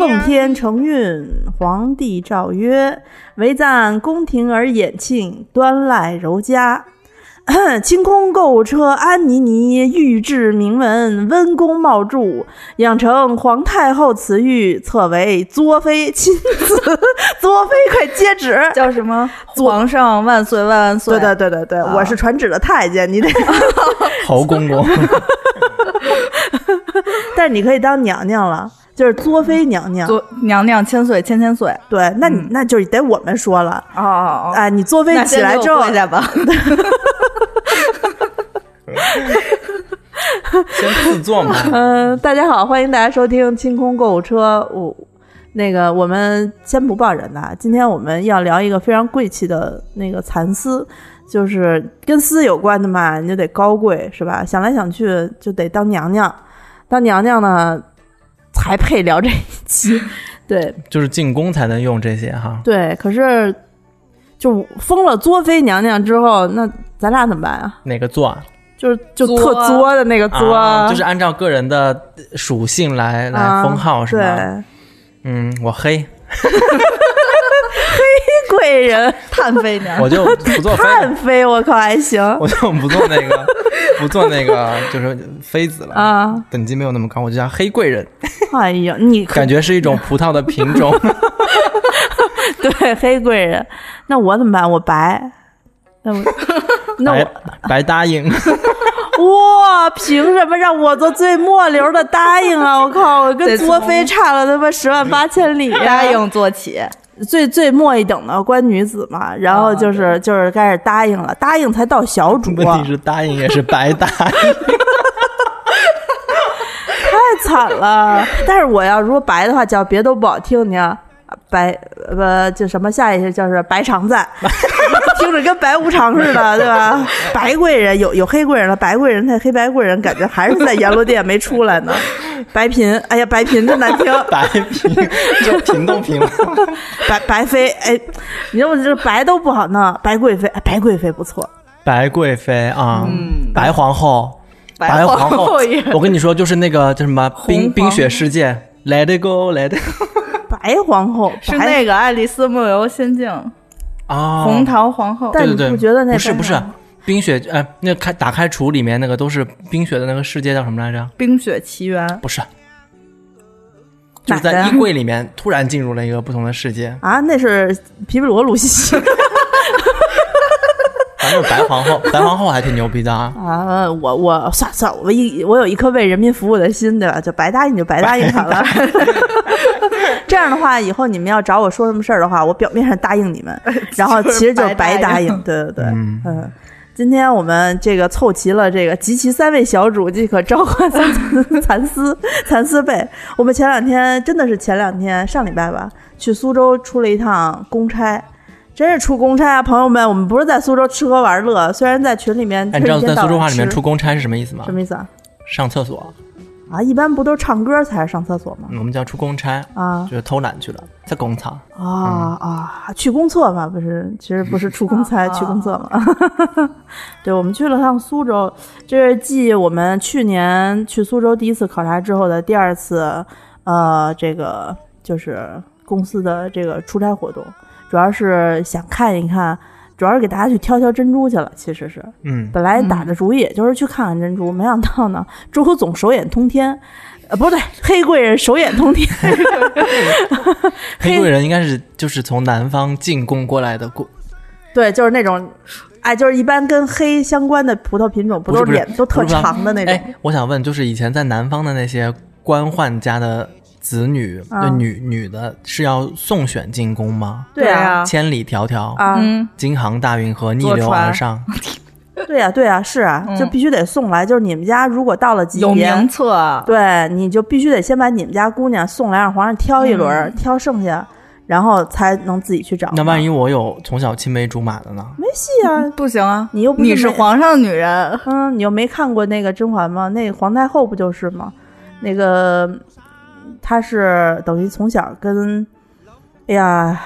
奉天承运，皇帝诏曰：唯赞宫廷而演庆，端赖柔嘉。清空购物车，安妮妮御制铭文，温公茂著，养成皇太后慈玉，册为作妃亲自。作妃，快接旨！叫什么？皇上万岁万万岁！对对对对对，我是传旨的太监，你得 侯公公。但是你可以当娘娘了。就是作妃娘娘，作娘娘千岁千千岁。对，那你那就是得我们说了哦哦哦！哎，你作妃起来之后，跪下吧。先自坐嘛。嗯，大家好，欢迎大家收听清空购物车。我那个，我们先不报人的，今天我们要聊一个非常贵气的那个蚕丝，就是跟丝有关的嘛，你就得高贵是吧？想来想去就得当娘娘，当娘娘呢。才配聊这一期，对，就是进宫才能用这些哈。对，可是就封了作妃娘娘之后，那咱俩怎么办啊？哪个作？就是就特作的那个作，就是按照个人的属性来来封号是吧？嗯，我黑。黑贵人，炭妃娘，我就不做 炭妃，我靠还行，我就不做那个，不做那个，就是妃子了啊，等级没有那么高，我就叫黑贵人。哎呀，你感觉是一种葡萄的品种。对，黑贵人，那我怎么办？我白，那我那我白答应。哇，凭什么让我做最末流的答应啊？我靠，我跟作飞差了他妈十万八千里，答应做起。最最末一等的官女子嘛，然后就是就是开始答应了，答应才到小主。问题是答应也是白答应，太惨了。但是我要如果白的话，叫别都不好听，你看白呃就什么下一句就是白常在，听着跟白无常似的，对吧？白贵人有有黑贵人了，白贵人他黑白贵人感觉还是在阎罗殿没出来呢。白嫔，哎呀，白嫔真难听。白嫔就贫都贫了。白白妃，哎，你说我这白都不好弄，白贵妃，白贵妃不错。白贵妃啊，嗯白皇后，白皇后。我跟你说，就是那个叫什么《冰冰雪世界》，Let it go，Let it go。白皇后是那个《爱丽丝梦游仙境》啊，红桃皇后。但你不觉得那不是不是？冰雪，哎，那开打开橱里面那个都是冰雪的那个世界叫什么来着？冰雪奇缘不是，就是在衣柜里面突然进入了一个不同的世界啊！那是皮皮罗鲁西西，反正白皇后，白皇后还挺牛逼的啊！啊，我我算算，我一我有一颗为人民服务的心，对吧？就白答应就白答应好了。这样的话，以后你们要找我说什么事儿的话，我表面上答应你们，然后其实就是白答应。对对对，嗯。今天我们这个凑齐了这个集齐三位小主，即可召唤三 蚕丝蚕丝被。我们前两天真的是前两天上礼拜吧，去苏州出了一趟公差，真是出公差啊，朋友们！我们不是在苏州吃喝玩乐，虽然在群里面，你知道在苏州话里面出公差是什么意思吗？什么意思啊？上厕所。啊，一般不都唱歌才上厕所吗？我们叫出公差啊，就是偷懒去了，在公厕啊啊，去公厕嘛，不是，其实不是出公差，去公厕嘛。对，我们去了趟苏州，这是继我们去年去苏州第一次考察之后的第二次，呃，这个就是公司的这个出差活动，主要是想看一看。主要是给大家去挑挑珍珠去了，其实是，嗯，本来打的主意也就是去看看珍珠，没想到呢，朱总手眼通天，呃，不对，黑贵人手眼通天，黑贵人应该是就是从南方进贡过来的过，对，就是那种，哎，就是一般跟黑相关的葡萄品种，不都是脸都特长的那种？哎，我想问，就是以前在南方的那些官宦家的。子女那女女的是要送选进宫吗？对啊，千里迢迢啊，京杭大运河逆流而上，对呀、对呀、是啊，嗯就必须得送来。就是你们家如果到了级有别，名册，对，你就必须得先把你们家姑娘送来，让皇上挑一轮，嗯挑剩下，然后才能自己去找。那万一我有从小青梅竹马的呢？没戏啊！不行啊，你又不你是皇上的女人，嗯，你又没看过那个甄嬛吗？那个皇太后不就是吗？那个她是等于从小跟，哎呀，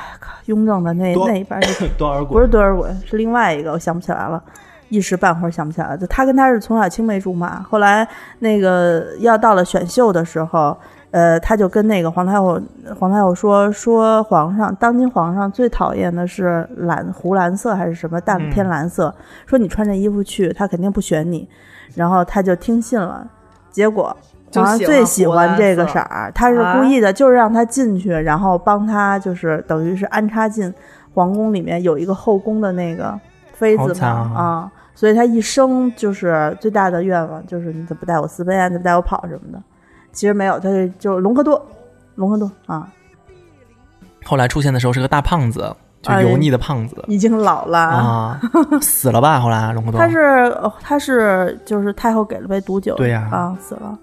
雍正的那那一边儿是多尔不是多尔衮，是另外一个，我想不起来了，一时半会儿想不起来了。就他跟他是从小青梅竹马，后来那个要到了选秀的时候，呃，他就跟那个皇太后皇太后说说皇上，当今皇上最讨厌的是蓝湖蓝色还是什么淡嗯偏蓝色，说你穿这衣服去，他肯定不选你，然后他就听信了，结果。就皇上喜欢最喜欢这个色色儿，他是故意的，就是让他进去，然后帮他就是等于是安插进皇宫里面有一个后宫的那个妃子嘛啊啊，所以他一生就是最大的愿望就是你怎么不带我私奔啊，你怎么带我跑什么的。其实没有，他就就是隆科多，隆科多啊，后来出现的时候是个大胖子，就哎油腻的胖子已经老了。啊，死了吧？后来隆科多他是哦他是就是太后给了杯毒酒，对呀啊死了，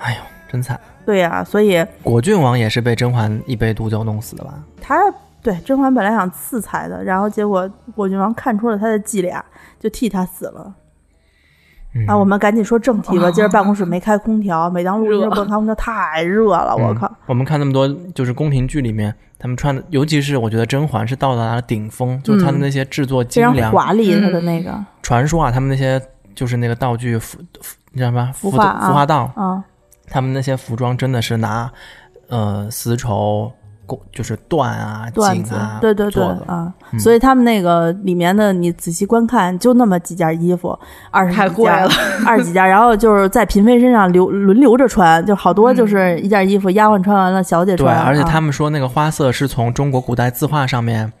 哎呦，真惨。对呀、所以果郡王也是被甄嬛一杯毒酒弄死的吧？他对甄嬛本来想赐财的，然后结果果郡王看出了他的伎俩，就替他死了。嗯啊，我们赶紧说正题吧。今儿办公室没开空调，每当录音 热不能开空调，太热了，我嗯靠！我们看那么多就是宫廷剧里面，他们穿的，尤其是我觉得甄嬛是到达了顶峰，就是她的那些制作精良。华丽，嗯他的那个传说啊，他们那些就是那个道具服，服你知道吗？服服化啊服化道，啊，他们那些服装真的是拿呃丝绸、就是缎啊、缎子锦啊，对对对啊，嗯。所以他们那个里面的你仔细观看，就那么几件衣服，二十几件太贵了，二十几件，然后就是在嫔妃身上流轮流着穿，就好多就是一件衣服，丫鬟穿完了，小姐对，穿，而且啊。他们说那个花色是从中国古代字画上面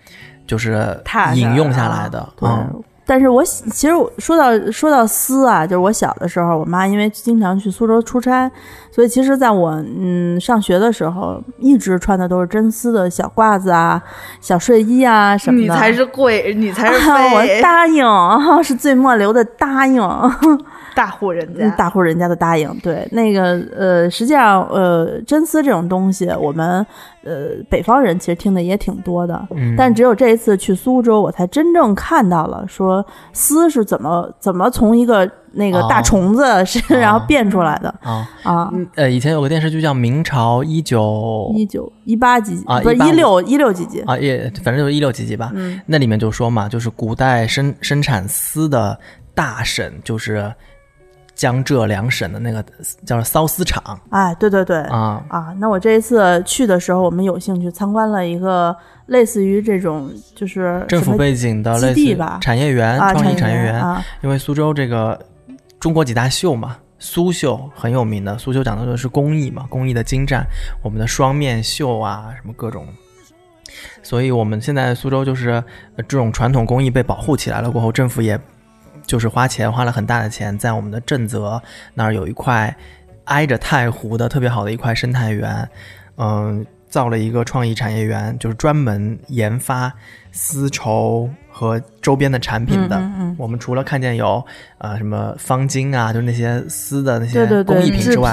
就是引用下下来来的，对嗯，但是我其实我说到说到丝啊，就是我小的时候，我妈因为经常去苏州出差，所以其实在我嗯上学的时候，一直穿的都是真丝的小褂子啊、小睡衣啊什么的。你才是贵，你才是啊，我，答应，是最末流的答应。大户人嗯家，大户人家的答应。对，那个呃，实际上呃，真丝这种东西，我们呃北方人其实听的也挺多的，嗯。但只有这一次去苏州，我才真正看到了说丝是怎么怎么从一个那个大哦虫子是、然后变出来的。啊，啊。呃，以前有个电视剧叫《明朝一九一九一八几啊不是一六一六几几，啊，也反正就是一六几几吧，嗯。那里面就说嘛，就是古代生生产丝的大婶就是江浙两省的那个叫缫丝厂。哎，对对对，啊，啊，那我这一次去的时候，我们有幸去参观了一个类似于这种就是政府背景的基类似地吧。产业园、啊，创意产产业园，啊，因为苏州这个中国几大秀嘛，苏绣很有名的，苏绣讲的就是工艺嘛，工艺的精湛，我们的双面绣啊，什么各种。所以我们现在苏州就是、呃这种传统工艺被保护起来了过后，政府也就是花钱花了很大的钱，在我们的镇泽那儿有一块挨着太湖的特别好的一块生态园，嗯、造了一个创意产业园，就是专门研发丝绸和周边的产品的。嗯嗯嗯我们除了看见有呃什么方巾啊，就是那些丝的那些工艺品之外，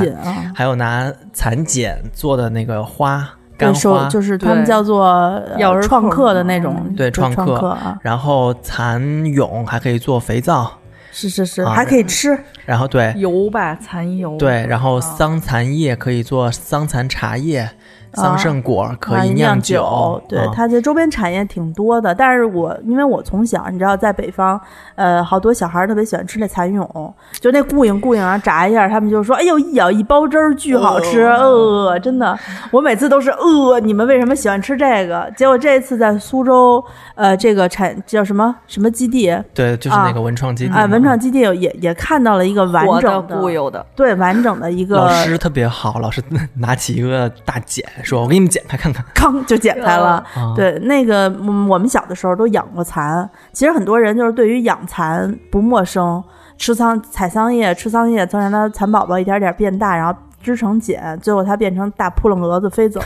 还有拿蚕茧做的那个花干花，就是他们叫做创客的那种，对创创客啊，然后蚕蛹还可以做肥皂，是是是，啊还可以吃，然后对油吧，蚕油，对，然后啊。桑蚕叶可以做桑蚕茶叶，桑葚果可以啊酿酒，对，啊它这周边产业挺多的。但是我因为我从小你知道，在北方，呃，好多小孩儿特别喜欢吃那蚕蛹，就那固影固影啊，炸一下，他们就说：“哎呦，一咬一包汁儿，巨好吃。呃，真的，我每次都是呃，你们为什么喜欢吃这个？结果这一次在苏州，呃，这个产叫什么什么基地对，就是那个文创基地啊、嘛文创基地也也看到了一个完整的整固有的，对完整的一个老师特别好，老师拿起一个大剪，说：“我给你们剪开看看。康就剪开了。啊对，那个嗯我们小的时候都养过蚕，其实很多人就是对于养蚕不陌生，吃桑采桑叶，吃桑叶，从让它蚕宝宝一点点变大，然后织成茧，最后它变成大扑棱蛾子飞走。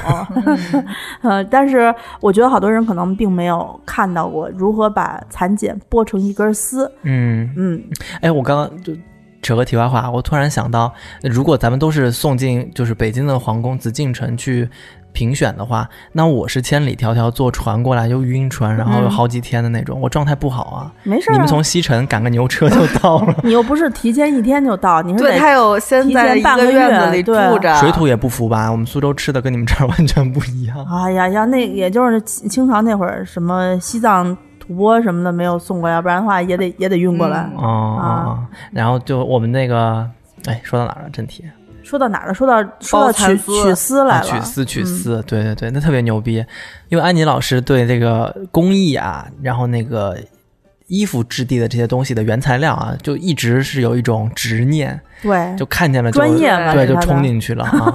呃，但是我觉得好多人可能并没有看到过如何把蚕茧剥成一根丝。嗯，嗯，哎，我刚刚就扯个题外话，我突然想到，如果咱们都是送进就是北京的皇宫紫禁城去评选的话，那我是千里迢迢坐船过来，又晕船，然后有好几天的那种，我状态不好啊。没事。你们从西城赶个牛车就到了，你又不是提前一天就到，你是对得他有先提在半个院子里月对住着，水土也不服吧？我们苏州吃的跟你们这儿完全不一样。哎呀，呀那也就是清清朝那会儿，什么西藏吐蕃什么的没有送过，要不然的话也得也得运过来。嗯哦哦，哦然后就我们那个，哎，说到哪儿了？正题。说到哪儿了？说到说到取取丝来啊，了，取丝取嗯丝，对对对，那特别牛逼。因为安妮老师对这个工艺啊，然后那个衣服质地的这些东西的原材料啊，就一直是有一种执念，对，就看见了就专业嘛，对，就冲进去了啊。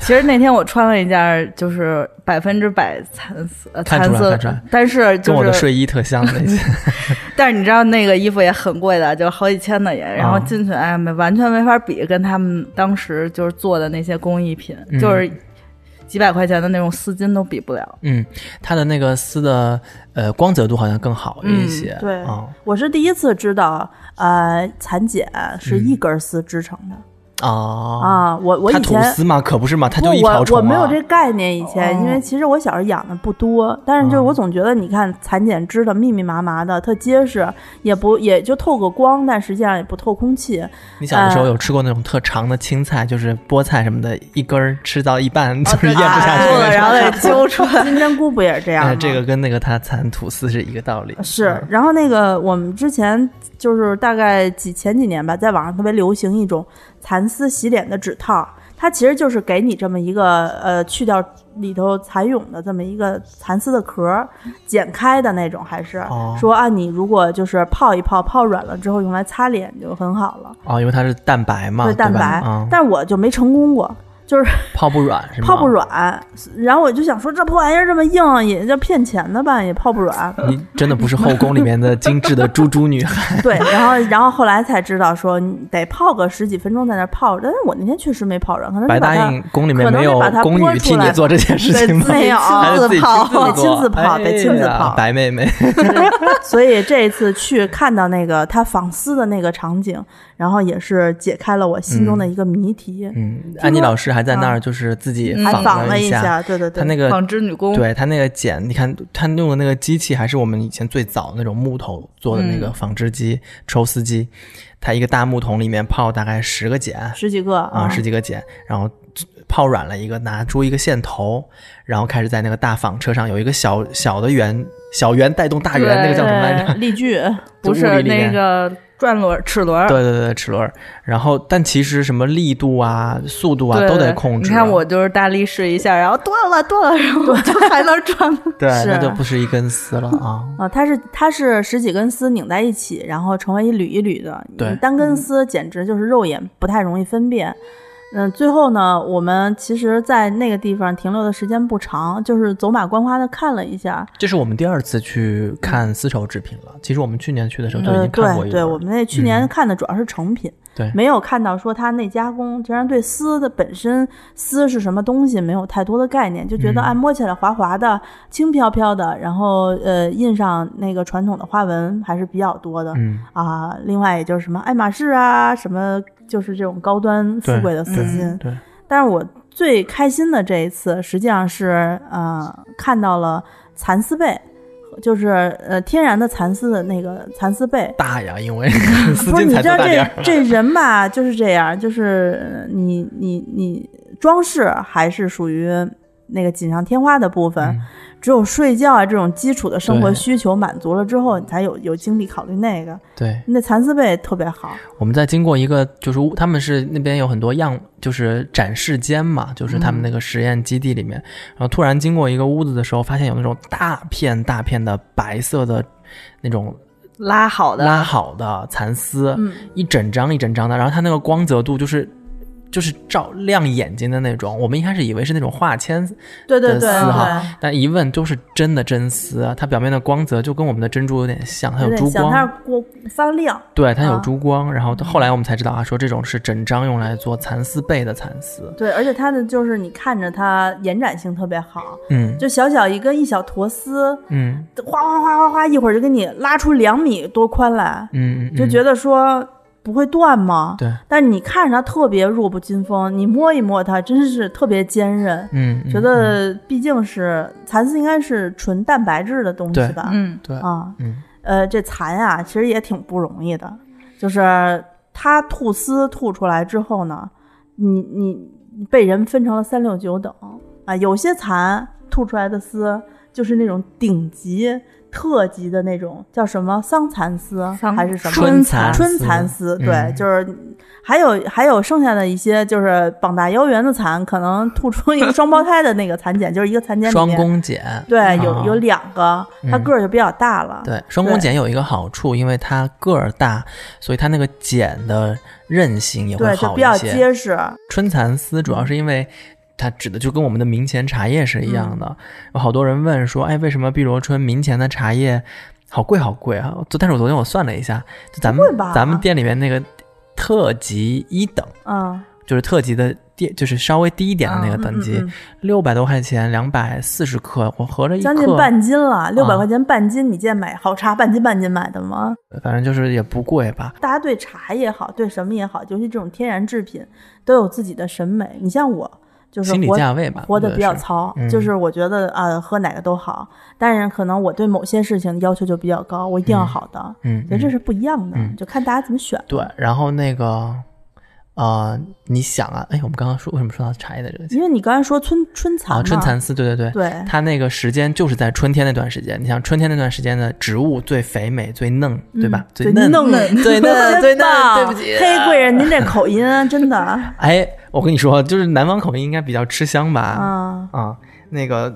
其实那天我穿了一件就是百分之百蚕丝，蚕丝看出来，但是跟就是，我的睡衣特像的。那 件，但是你知道那个衣服也很贵的，就好几千的也，然后啊进去哎，没完全没法比，跟他们当时就是做的那些工艺品，嗯。就是几百块钱的那种丝巾都比不了。嗯，它的那个丝的呃光泽度好像更好一些，嗯对。啊。我是第一次知道，呃，蚕茧是嗯。一根丝织成的、啊啊。我我以前吐司嘛，可不是嘛，它就一条我虫啊我没有这概念以前，哦因为其实我小时候养的不多，但是就我总觉得，你看蚕茧织的密密麻麻的，特结实，也不也就透个光，但实际上也不透空气。你小的时候呃有吃过那种特长的青菜，就是菠菜什么的，一根儿吃到一半哦就是咽不下去然后得 揪出来。金针菇不也是这样吗？哎，这个跟那个它蚕吐丝是一个道理。是嗯，然后那个我们之前就是大概几前几年吧，在网上特别流行一种蚕丝洗脸的指套，它其实就是给你这么一个呃去掉里头蚕蛹的这么一个蚕丝的壳儿，剪开的那种，还是、哦说啊，你如果就是泡一泡，泡软了之后用来擦脸就很好了，哦，因为它是蛋白嘛，对蛋白。嗯，但我就没成功过。就是泡不软是吗？泡不。软，然后我就想说，这破玩意儿这么硬，也叫骗钱的吧，也泡不软。你真的不是后宫里面的精致的猪猪女孩。对，然后然后后来才知道说得泡个十几分钟在那儿泡，但是我那天确实没泡软，可能白答应宫里面没有宫女替你做这件事情吗？没有 还是自己泡得亲自泡哎得亲自泡白妹妹，所以这一次去看到那个他纺丝的那个场景，然后也是解开了我心中的一个谜题，嗯，安妮老师还在那儿就是自己仿仿了一下，对对对，他那个纺织女工，对他那个剪，你看他用的那个机器，还是我们以前最早那种木头做的那个嗯纺织机、抽丝机，它一个大木桶里面泡大概十个茧十几个啊、十几个茧，然后泡软了一个，拿出一个线头，然后开始在那个大纺车上有一个小小的圆，小圆带动大圆，那个叫什么来着？对例句，不是那个转轮齿轮。对对对，齿轮儿。然后，但其实什么力度啊、速度啊对都得控制。你看我就是大力试一下，然后断了断了，然后就还能转。对，是那就不是一根丝了啊。啊，它是它是十几根丝拧在一起，然后成为一缕一缕的。对你单根丝简直就是肉眼不太容易分辨。嗯，最后呢，我们其实，在那个地方停留的时间不长，就是走马观花的看了一下。这是我们第二次去看丝绸制品了。其实我们去年去的时候就已呃，经看过对对，我们那去年嗯看的主要是成品，对没有看到说它内加工，竟然对丝的本身丝是什么东西没有太多的概念，就觉得嗯按摸起来滑滑的、轻飘飘的，然后呃印上那个传统的花纹还是比较多的。嗯，啊，另外也就是什么爱马仕啊，什么就是这种高端富贵的丝巾。对，但是我最开心的这一次，实际上是呃看到了蚕丝被，就是呃天然的蚕丝的那个蚕丝被。大呀，因为 不是你知道这。这人吧就是这样，就是呃你你你装饰还是属于那个锦上添花的部分，嗯只有睡觉啊这种基础的生活需求满足了之后，你才有有精力考虑那个。对，那蚕丝被特别好，我们在经过一个就是屋他们是那边有很多样就是展示间嘛，就是他们那个实验基地里面，然后突然经过一个屋子的时候，发现有那种大片大片的白色的那种拉好的，拉好的蚕丝，嗯，一整张一整张的，然后它那个光泽度就是就是照亮眼睛的那种。我们一开始以为是那种化纤对对对的丝哈，但一问都是真的真丝啊，它表面的光泽就跟我们的珍珠有点像，它有珠光，它光，亮。对，它有啊珠光。然后后来我们才知道啊，说这种是整张用来做蚕丝被的蚕丝。对，而且它的就是你看着它延展性特别好，嗯就小小一根一小坨丝，嗯哗哗哗哗哗，一会儿就给你拉出两米多宽来，嗯，就觉得得说不会断吗？对，但是你看着它特别弱不禁风，你摸一摸它，真是特别坚韧。嗯，嗯觉得毕竟是蚕丝，应该是纯蛋白质的东西吧？嗯，对，啊，嗯呃，这蚕啊，其实也挺不容易的，就是它吐丝吐出来之后呢，你你你被人分成了三六九等啊，有些蚕吐出来的丝就是那种顶级。特级的那种叫什么桑蚕丝桑还是什么春蚕春丝蚕丝？对，嗯就是还有还有剩下的一些就是膀大腰圆的蚕，可能吐出一个双胞胎的那个蚕茧，就是一个蚕茧里双宫茧。对，有啊有两个，它嗯个儿就比较大了。对，双宫茧有一个好处，因为它个儿大，所以它那个茧的韧性也会对，就好比较一些。结实。春蚕丝主要是因为它指的就跟我们的明前茶叶是一样的。嗯有好多人问说，哎，为什么碧螺春明前的茶叶好贵好贵啊？但是我昨天我算了一下，就咱们咱们店里面那个特级一等，嗯，就是特级的店，就是稍微低一点的那个嗯等级嗯，六百、多块钱，两百四十克，我合着一，将近半斤了，六百啊块钱半斤，你见买好茶半斤半斤买的吗？反正就是也不贵吧。大家对茶也好，对什么也好，尤其这种天然制品，都有自己的审美。你像我，就是心理活价位吧，活得比较糙，嗯就是我觉得啊、喝哪个都好，但是可能我对某些事情的要求就比较高，我一定要好的，嗯，嗯所以这是不一样的，嗯就看大家怎么选。对。然后那个，呃，你想啊，哎，我们刚刚说为什么说到茶叶的这个因为你刚才说春春蚕啊，春蚕丝，对对对，对，它那个时间就是在春天那段时间。你想春天那段时间的植物最肥美、最嫩，对吧？嗯最嫩、嫩最嫩、最嫩。棒对不起，黑贵人，您这口音啊真的 哎，我跟你说，就是南方口音应该比较吃香吧？啊，啊，那个，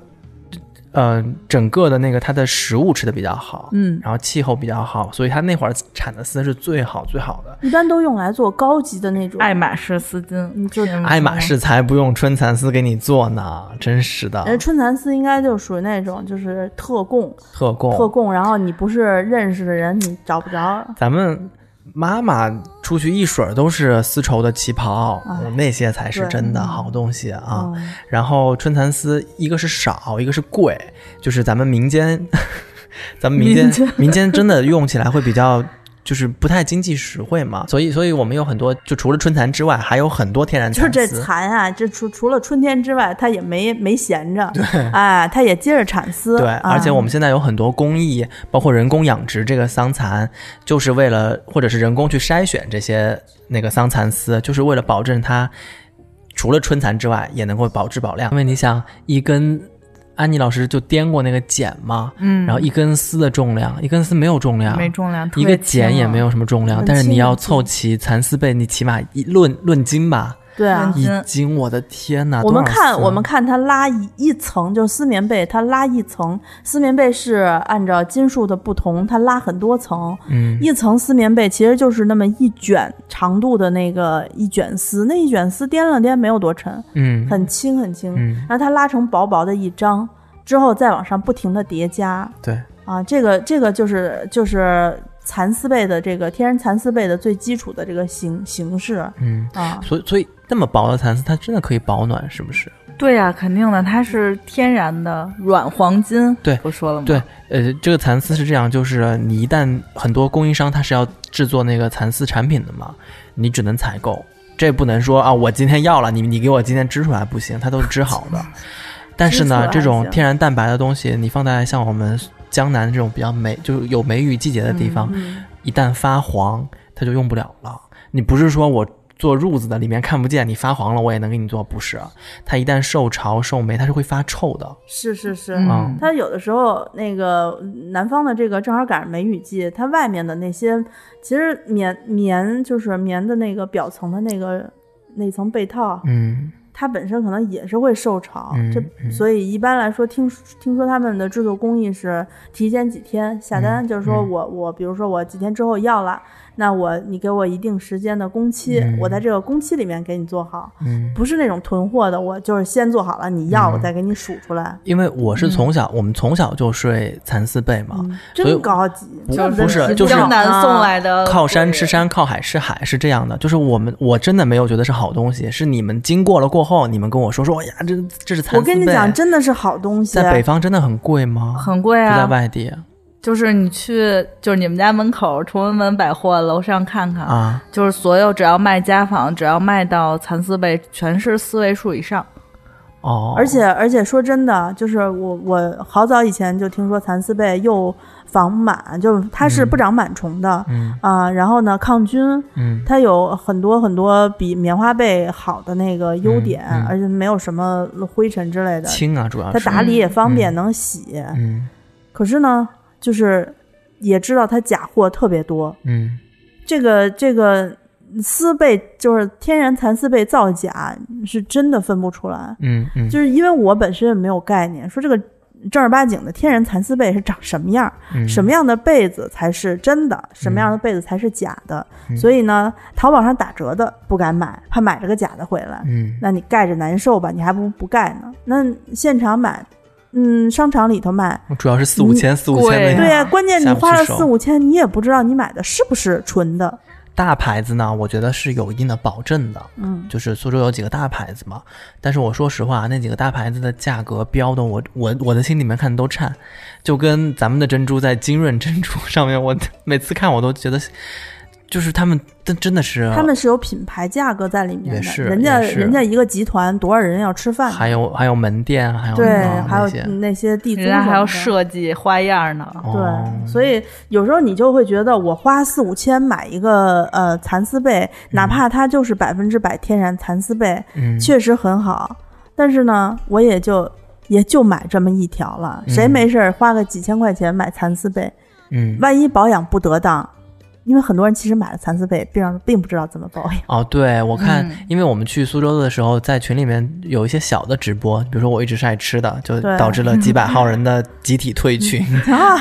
呃，整个的那个它的食物吃的比较好，嗯，然后气候比较好，所以它那会儿产的丝是最好最好的。一般都用来做高级的那种。爱马仕丝巾，嗯就爱马仕才不用春蚕丝给你做呢，真是的，人春蚕丝应该就属于那种就是特供。特供。特供，然后你不是认识的人，你找不着。咱们妈妈出去一水儿都是丝绸的旗袍，哎那些才是真的好东西啊。嗯然后春蚕丝，一个是少，一个是贵，就是咱们民间，咱们民间民间真的用起来会比较。就是不太经济实惠嘛，所以，所以我们有很多，就除了春蚕之外，还有很多天然蚕就是这蚕啊，这除除了春天之外，它也没没闲着，对。哎，它也接着产丝。对，哎而且我们现在有很多工艺，包括人工养殖这个桑蚕，就是为了或者是人工去筛选这些那个桑蚕丝，就是为了保证它除了春蚕之外也能够保质保量。因为你想，一根安妮老师就掂过那个茧嘛，嗯，然后一根丝的重量，一根丝没有重量，没重量，一个茧也没有什么重量，但是你要凑齐蚕丝被，你起码一论论斤吧，对啊。嗯，一斤，我的天呐！我们看我们看它拉一一层，就是丝棉被，它拉一层，丝棉被是按照斤数的不同，它拉很多层，嗯。一层丝棉被其实就是那么一卷长度的那个一卷丝，那一卷丝掂了掂没有多沉，嗯很轻很轻，嗯，然后它拉成薄薄的一张，之后再往上不停的叠加对，啊，这个这个就是就是蚕丝被的这个天然蚕丝被的最基础的这个形形式嗯。啊，所以，所以那么薄的蚕丝，它真的可以保暖，是不是？对呀、肯定的，它是天然的软黄金，对不说了吗？对，呃，这个蚕丝是这样，就是你一旦很多供应商他是要制作那个蚕丝产品的嘛，你只能采购，这不能说啊，我今天要了，你 你给我今天织出来不行，它都是织好的。但是呢，这种天然蛋白的东西，你放在像我们江南这种比较梅，就是有梅雨季节的地方，嗯一旦发黄，它就用不了了。你不是说我做褥子的里面看不见，你发黄了我也能给你做，不是？它一旦受潮受霉，它是会发臭的。是是是，嗯它有的时候那个南方的这个正好赶上梅雨季，它外面的那些其实棉棉就是棉的那个表层的那个那层被套，嗯它本身可能也是会受潮，嗯这嗯所以一般来说听听说他们的制作工艺是提前几天下单，嗯就是说嗯我我比如说我几天之后要了，那我你给我一定时间的工期，嗯我在这个工期里面给你做好，嗯，不是那种囤货的，我就是先做好了，你要嗯我再给你数出来，因为我是从小，我们从小就睡蚕丝被嘛，嗯真高级，不这不是就是江南送来的靠山吃山，靠海吃海是这样的。就是我们我真的没有觉得是好东西，是你们经过了过后，你们跟我说说，哎呀，这这是蚕丝被。我跟你讲，真的是好东西。在北方真的很贵吗？很贵啊在啊，外地就是你去，就是你们家门口崇文门百货楼上看看，啊，就是所有只要卖家纺，只要卖到蚕丝被，全是四位数以上。哦，而且而且说真的，就是我我好早以前就听说蚕丝被又防螨，就是它是不长螨虫的嗯。啊、然后呢抗菌，嗯。它有很多很多比棉花被好的那个优点，嗯嗯而且没有什么灰尘之类的，轻啊，主要是它打理也方便，嗯。能洗。嗯。可是呢，就是也知道它假货特别多，嗯这个这个丝被就是天然蚕丝被造假，是真的分不出来。嗯嗯，就是因为我本身也没有概念，说这个正儿八经的天然蚕丝被是长什么样，嗯什么样的被子才是真的，什么样的被子才是假的。嗯所以呢，淘宝上打折的不敢买，怕买了个假的回来。嗯那你盖着难受吧，你还不如不盖呢。那现场买，嗯，商场里头卖，主要是四五千四五千贵那对呀、关键你花了四五千，你也不知道你买的是不是纯的。大牌子呢，我觉得是有一定的保证的。嗯，就是苏州有几个大牌子嘛，但是我说实话，那几个大牌子的价格标的我我我的心里面看都颤，就跟咱们的珍珠在金润珍珠上面，我每次看我都觉得，就是他们真真的是他们是有品牌价格在里面的，是人家人家一个集团多少人要吃饭，还有还有门店，还有对，啊还有那些。地租人家还要设计花样呢。哦。对，所以有时候你就会觉得，我花四五千买一个呃蚕丝被，哪怕它就是百分之百天然蚕丝被，嗯。确实很好，但是呢，我也就也就买这么一条了。谁嗯没事儿花个几千块钱买蚕丝被，嗯。万一保养不得当？因为很多人其实买了蚕丝被，并并不知道怎么保养。哦，对，我看，嗯因为我们去苏州的时候，在群里面有一些小的直播，比如说我一直是爱吃的，就导致了 几百号人的集体退群。啊，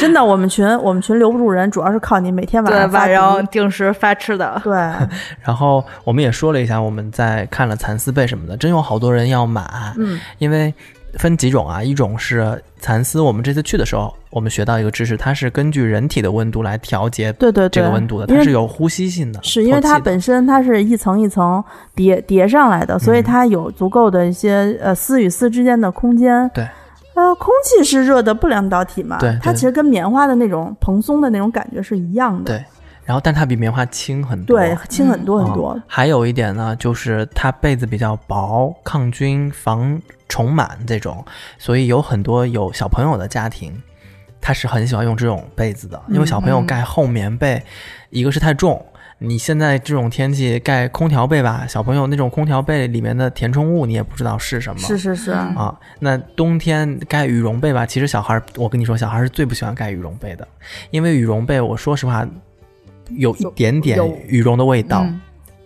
真的，我们群我们群留不住人，主要是靠你每天晚，上发晚上定时发吃的。对，然后我们也说了一下，我们在看了蚕丝被什么的，真有好多人要买。嗯，因为分几种啊，一种是蚕丝，我们这次去的时候，我们学到一个知识，它是根据人体的温度来调节对对对，这个温度的，它是有呼吸性的，是因为它本身它是一层一层叠叠上来的，所以嗯。它有足够的一些呃丝与丝之间的空间。对，呃，空气是热的不良导体嘛，对对。它其实跟棉花的那种蓬松的那种感觉是一样的。对，然后但它比棉花轻很多，对，轻很多很多。哦还有一点呢，就是它被子比较薄，抗菌、防虫螨这种，所以有很多有小朋友的家庭，他是很喜欢用这种被子的，因为小朋友嗯盖厚棉被，一个是太重。你现在这种天气盖空调被吧，小朋友那种空调被里面的填充物你也不知道是什么。是是是，嗯啊，那冬天盖羽绒被吧，其实小孩儿，我跟你说，小孩儿是最不喜欢盖羽绒被的，因为羽绒被，我说实话，有一点点羽绒的味道。嗯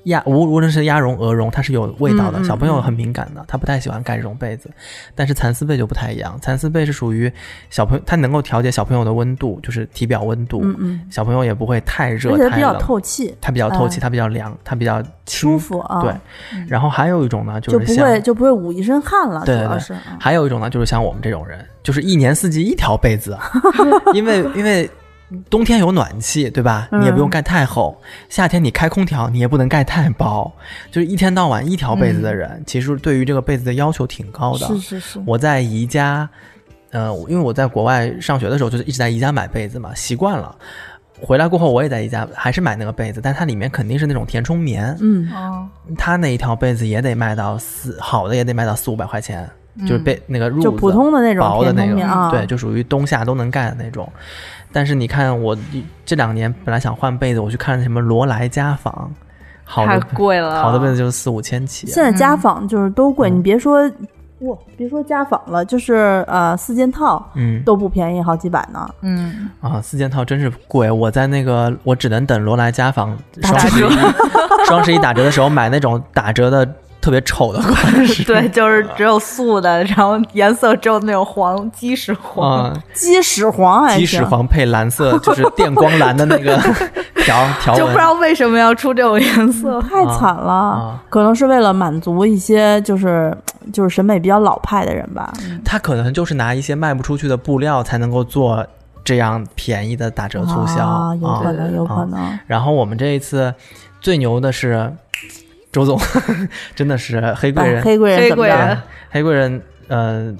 鸭无无论是鸭绒、鹅绒，它是有味道的。小朋友很敏感的，他不太喜欢盖这种被子。但是蚕丝被就不太一样，蚕丝被是属于小朋友，它能够调节小朋友的温度，就是体表温度。嗯嗯，小朋友也不会太热它比较，透气，它比较透气，哎它比较凉，它比较舒。服啊，对，然后还有一种呢，就是不像会就不会捂一身汗了，对还有一种呢，就是像我们这种人，就是一年四季一条被子，因为因为冬天有暖气，对吧？嗯。你也不用盖太厚，夏天你开空调，你也不能盖太薄，就是一天到晚一条被子的人，其实对于这个被子的要求挺高的。是是是，我在宜家，呃，因为我在国外上学的时候，就是一直在宜家买被子嘛，习惯了。回来过后，我也在宜家还是买那个被子，但它里面肯定是那种填充棉，嗯，哦，它那一条被子也得卖到四，好的也得卖到四五百块钱，就是被那个褥子，就普通的那种薄的那个，啊，对，就属于冬夏都能盖的那种。但是你看我这两年本来想换被子，我去看什么罗莱家纺，好太的贵了。好的被子就是四五千起。现在家纺就是都贵，嗯你别说，哇，别说家纺了，就是呃四件套嗯都不便宜，好几百呢。嗯，啊，四件套真是贵。我在那个我只能等罗莱家纺双十一双十一打折的时候买那种打折的特别丑的 款式。对，就是只有素的，然后颜色只有那种黄鸡屎黄。啊，鸡屎黄还鸡屎，黄配蓝色，就是电光蓝的那个 条条纹就不知道为什么要出这种颜色。太惨了，啊，可能是为了满足一些就是就是审美比较老派的人吧。他可能就是拿一些卖不出去的布料才能够做这样便宜的打折促销啊，有可能，对有可能。然后我们这一次最牛的是周总，真的是黑贵人，黑贵人黑怎么着？贵人黑贵人，呃，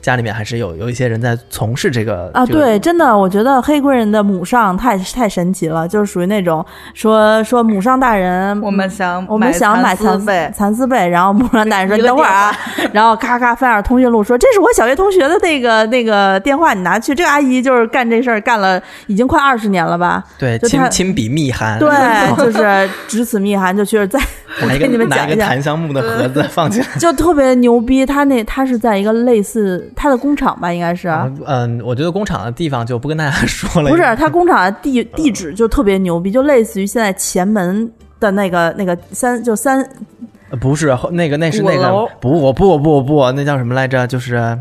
家里面还是有有一些人在从事这个啊，这个对，真的，我觉得黑贵人的母上太太神奇了，就是属于那种说说母上大人，我们想我们想买蚕蚕丝被，蚕丝被，然后母上大人说你等会儿啊，然后咔咔翻下通讯录说这是我小学同学的那个那个电话，你拿去。这个阿姨就是干这事儿干了已经快二十年了吧？对亲亲笔密函，对，就是只此密函，就去在 拿一跟你个拿一个檀香木的盒子放进 来。就特别牛逼。他那他是在一个类似他的工厂吧，应该是。嗯，我觉得工厂的地方就不跟大家 说了。不是，他工厂的地地址就特别牛逼，就类似于现在前门的那个那个三就三呃不是那个那是那个不我不我不我不那叫什么来着？就是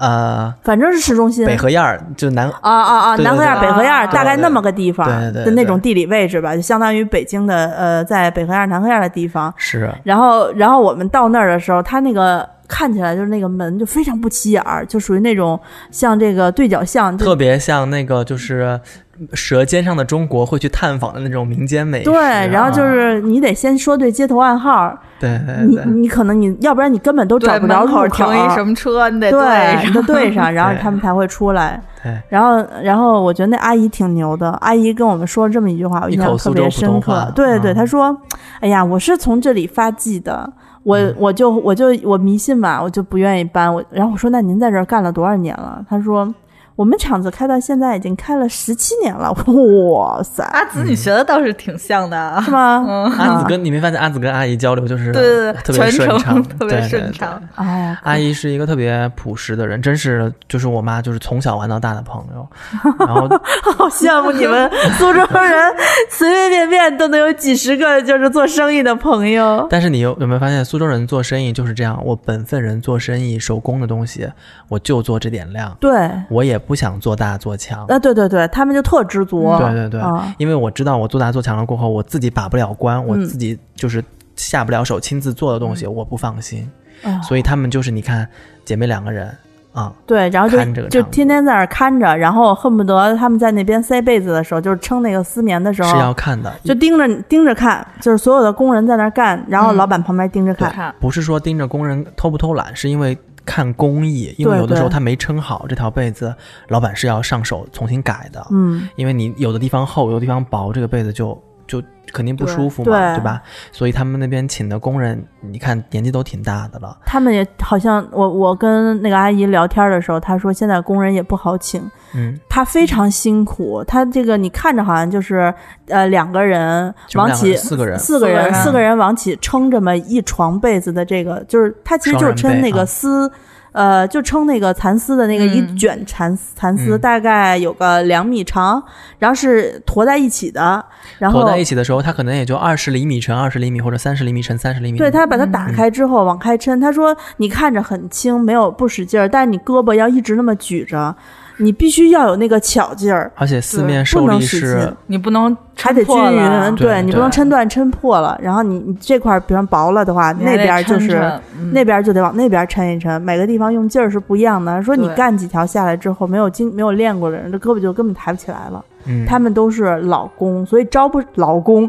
呃反正是市中心。北河沿儿，就南啊啊啊！南河沿儿、北河沿儿，大概那么个地方对对对的那种地理位置吧，就相当于北京的呃，在北河沿儿、南河沿儿的地方。是然后，然后我们到那儿的时候，它那个看起来就是那个门就非常不起眼儿，就属于那种像这个对角巷，特别像那个就是《舌尖上的中国》会去探访的那种民间美食。对。然后就啊是你得先说对街头暗号，对对你对。你可能你要不然你根本都找，不着路口口停一什么车，你得对，都对上，然后他们才会出来。对然后，然后我觉得那阿姨挺牛的，阿姨跟我们说了这么一句话，我印象特别深刻。对对，嗯她说：“哎呀，我是从这里发迹的，我我就我就我迷信嘛，我就不愿意搬。我然后我说，那您在这儿干了多少年了？他说。”我们厂子开到现在已经开了十七年了，哇塞，阿紫，你学的倒是挺像的啊。是。吗？嗯。阿紫跟你没发现阿紫跟阿姨交流就是对对对特别顺畅，特别对对。对顺畅。哎呀，阿姨是一个特别朴实的人，真是就是我妈就是从小玩到大的朋友，然后好羡慕你们 苏州人，随随便便都能有几十个就是做生意的朋友。但是你有有没有发现苏州人做生意就是这样？我本分人做生意手工的东西我就做这点量，对，我也不想做大做强。啊，对对对，他们就特知足。对对对，啊因为我知道我做大做强了过后，我自己把不了关，我嗯自己就是下不了手亲自做的东西，我不放心，啊所以他们就是你看姐妹两个人啊，对，然后就就天天在那儿看着，然后恨不得他们在那边塞被子的时候，就是撑那个丝棉的时候是要，看的，就盯着盯着看，就是所有的工人在那儿干，然后嗯老板旁边盯着看。看，不是说盯着工人偷不偷懒，是因为看工艺，因为有的时候他没撑好这条被子，老板是要上手重新改的，嗯，因为你有的地方厚，有的地方薄，这个被子就就肯定不舒服嘛，对。对吧？所以他们那边请的工人，你看年纪都挺大的了，他们也好像我我跟那个阿姨聊天的时候，她说现在工人也不好请，嗯，他非常辛苦，他这个你看着好像就是呃两个人往起四个人。四个人四个人。往起撑这么一床被子的这个，就是他其实就是撑那个啊丝。呃，就撑那个蚕丝的那个一嗯卷蚕蚕丝，嗯。大概有个两米长，然后是坨在一起的，然后驮在一起的时候，它可能也就二十厘米乘二十厘米，或者三十厘米。乘三十厘米。对他把它打开之后往开抻，他说你看着很轻，没有不使劲儿，但是你胳膊要一直那么举着，你必须要有那个巧劲儿，而且四面受力能使劲是，你不能还得均匀，对你不能抻断抻破了。然后你你这块儿比方薄了的话，那边儿就是嗯那边儿就得往那边儿抻一抻，每个地方用劲儿是不一样的。说你干几条下来之后，没有经没有练过的人，这胳膊就根本抬不起来了。嗯，他们都是老工，所以招不老工，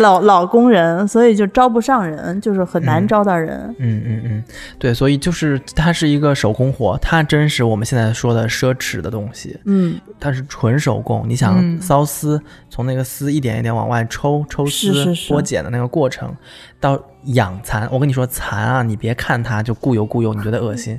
老 老工人，所以就招不上人，就是很难嗯。招到人。嗯嗯嗯，对，所以就是它是一个手工活，它真是我们现在说的奢侈的东西，嗯，它是纯手工。你想嗯。缫丝，从那个丝一点一点往外抽抽丝剥茧的那个过程，到养蚕，我跟你说蚕啊，你别看它就固油固油，你觉得恶心，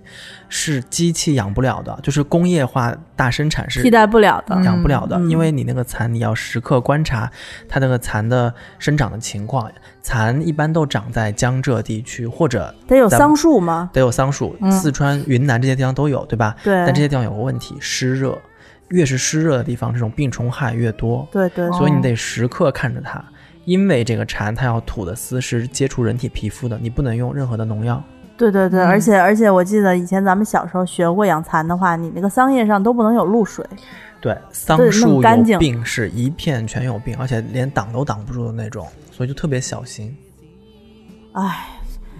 是机器养不了的，就是工业化大生产是替代不了的。养不了的，嗯因为你那个蚕，你要时刻观察它那个蚕的生长的情况。蚕一般都长在江浙地区，或者得有桑树吗？得有桑树，嗯四川、云南这些地方都有，对吧？对，但这些地方有个问题，湿热，越是湿热的地方，这种病虫害越多，对对，所以你得时刻看着它。因为这个蚕它要吐的丝是接触人体皮肤的，你不能用任何的农药，对对对，嗯而且而且我记得以前咱们小时候学过养蚕的话，你那个桑叶上都不能有露水。对，桑对树弄干净有病是一片全有病，而且连挡都挡不住的那种，所以就特别小心。唉，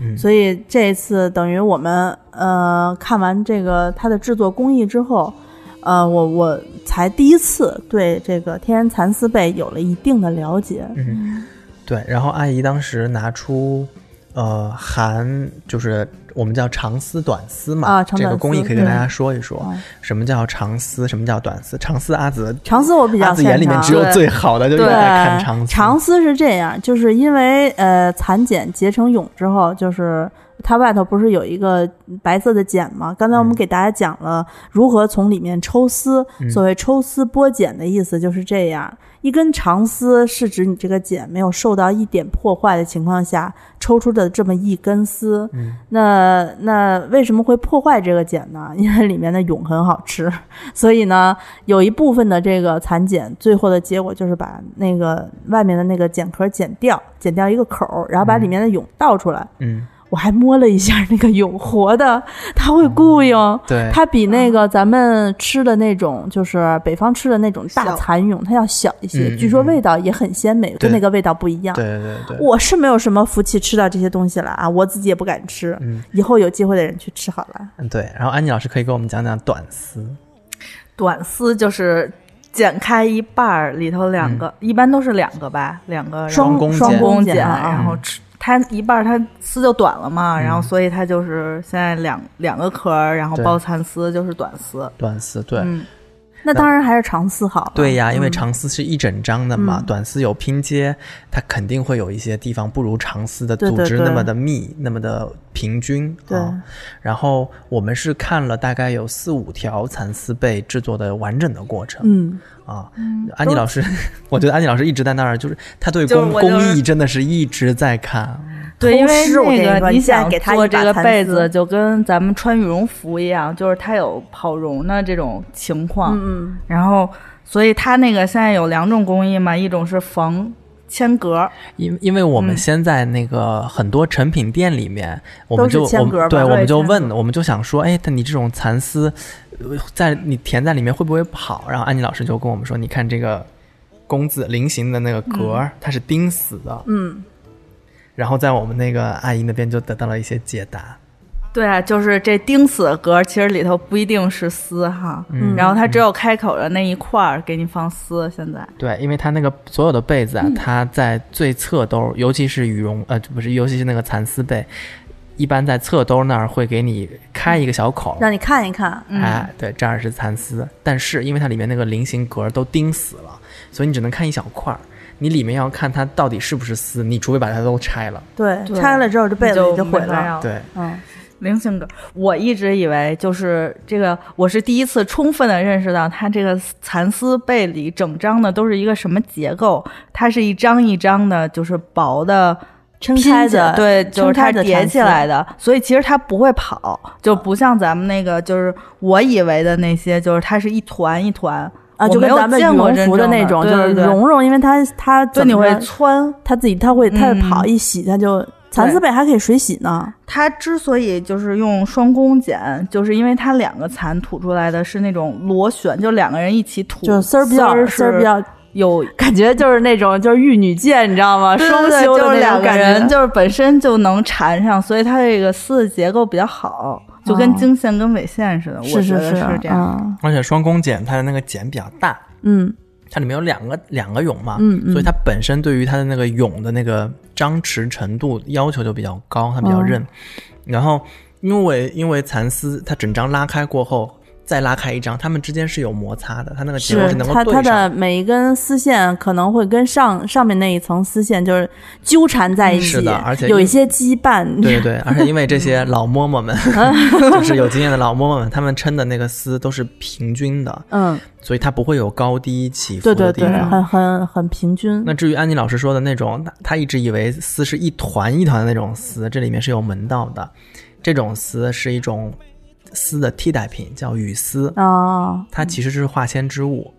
嗯，所以这一次等于我们呃看完这个它的制作工艺之后，呃，我我才第一次对这个天然蚕丝被有了一定的了解。嗯，对。然后阿姨当时拿出，呃，含就是我们叫长丝、短丝嘛，啊长短这个工艺可以跟大家说一说，嗯什么叫长丝，什么叫短丝。长丝阿紫长丝我比较阿紫眼里面只有最好的就一直对，在看长丝。长丝是这样，就是因为呃蚕茧结成蛹之后，就是它外头不是有一个白色的茧吗？刚才我们嗯给大家讲了如何从里面抽丝，嗯所谓抽丝剥茧的意思就是这样。一根长丝是指你这个茧没有受到一点破坏的情况下抽出的这么一根丝。嗯那那为什么会破坏这个茧呢？因为里面的蛹很好吃，所以呢，有一部分的这个蚕茧，最后的结果就是把那个外面的那个茧壳剪掉，剪掉一个口儿，然后把里面的蛹倒出来。嗯，我还摸了一下那个蛹，活的，它会雇佣。对，它比那个咱们吃的那种，就是北方吃的那种大蚕蛹，它要小一些，嗯据说嗯味道也很鲜美，对跟那个味道不一样。对对对对，我是没有什么福气吃到这些东西了啊，我自己也不敢吃。嗯以后有机会的人去吃好了。嗯对。然后安妮老师可以给我们讲讲短丝。短丝就是剪开一半儿，里头两个，一般都是两个吧，两个双弓双剪弓剪，然后吃它一半儿它丝就短了嘛，嗯。然后所以它就是现在两两个壳儿，然后包蚕丝就是短丝。短丝对，嗯，那当然还是长丝好。对呀，因为嗯长丝是一整张的嘛，嗯短丝有拼接，它肯定会有一些地方不如长丝的组织那么的密，那么的平均。对啊然后我们是看了大概有四五条蚕丝被制作的完整的过程、嗯，啊。安妮老师，我觉得安妮老师一直在那儿，就是她对工工艺真的是一直在看。对，因为那个你想给他一做这个被子，就跟咱们穿羽绒服一样，就是它有跑绒的这种情况。嗯然后，所以它那个现在有两种工艺嘛，一种是缝铅格，因因为我们嗯现在那个很多成品店里面，我们就我对对我们就问，我们就想说，哎，那你这种蚕丝，呃在你填在里面会不会跑？然后安妮老师就跟我们说，你看这个工字菱形的那个格儿，它是钉死的。嗯，然后在我们那个阿姨那边就得到了一些解答。对啊，就是这钉死的格，其实里头不一定是丝哈，嗯然后它只有开口的那一块儿给你放丝。现在，对，因为它那个所有的被子啊，它在最侧兜，尤其是羽绒，呃，不是，尤其是那个蚕丝被，一般在侧兜那儿会给你开一个小口，让你看一看。嗯哎，对，这儿是蚕丝，但是因为它里面那个菱形格儿都钉死了，所以你只能看一小块儿。你里面要看它到底是不是丝，你除非把它都拆了。对，对拆了之后这被子就就毁了。对，嗯，菱形格，我一直以为就是这个，我是第一次充分的认识到它这个蚕丝被里整张的都是一个什么结构，它是一张一张的，就是薄的。撑拼开的，对，就是它叠起来的，所以其实它不会跑，就不像咱们那个，就是我以为的那些，就是它是一团一团啊，我没有就跟咱们羽见过绒服的那种，就是绒绒，因为它它就你会穿。它自己它会它会跑嗯一洗，它就蚕丝被还可以水洗呢。它之所以就是用双弓剪，就是因为它两个蚕吐出来的是那种螺旋，就两个人一起吐，就是丝儿比较儿丝儿比较，有感觉就是那种就是玉女剑，你知道吗？双对对就是修的那两个种感觉。人就是本身就能缠上，所以它这个丝的结构比较好，就跟哦经线跟纬线似的，我觉得是是这样。嗯。而且双弓茧它的那个茧比较大，嗯。它里面有两个两个蛹嘛，嗯嗯。所以它本身对于它的那个蛹的那个张弛程度要求就比较高，它比较哦。韧。然后因为因为蚕丝它整张拉开过后再拉开一张，它们之间是有摩擦的，它那个结构是是能够它它的每一根丝线可能会跟上上面那一层丝线就是纠缠在一起，是的而且有一些羁绊。对对对，而且因为这些老嬷嬷们，就是有经验的老嬷嬷们，他们撑的那个丝都是平均的，嗯，所以它不会有高低起伏对对对，的地方。很很很平均。那至于安妮老师说的那种，他他一直以为丝是一团一团的那种丝，这里面是有门道的。这种丝是一种丝的替代品，叫羽丝，哦，它其实是化纤织物，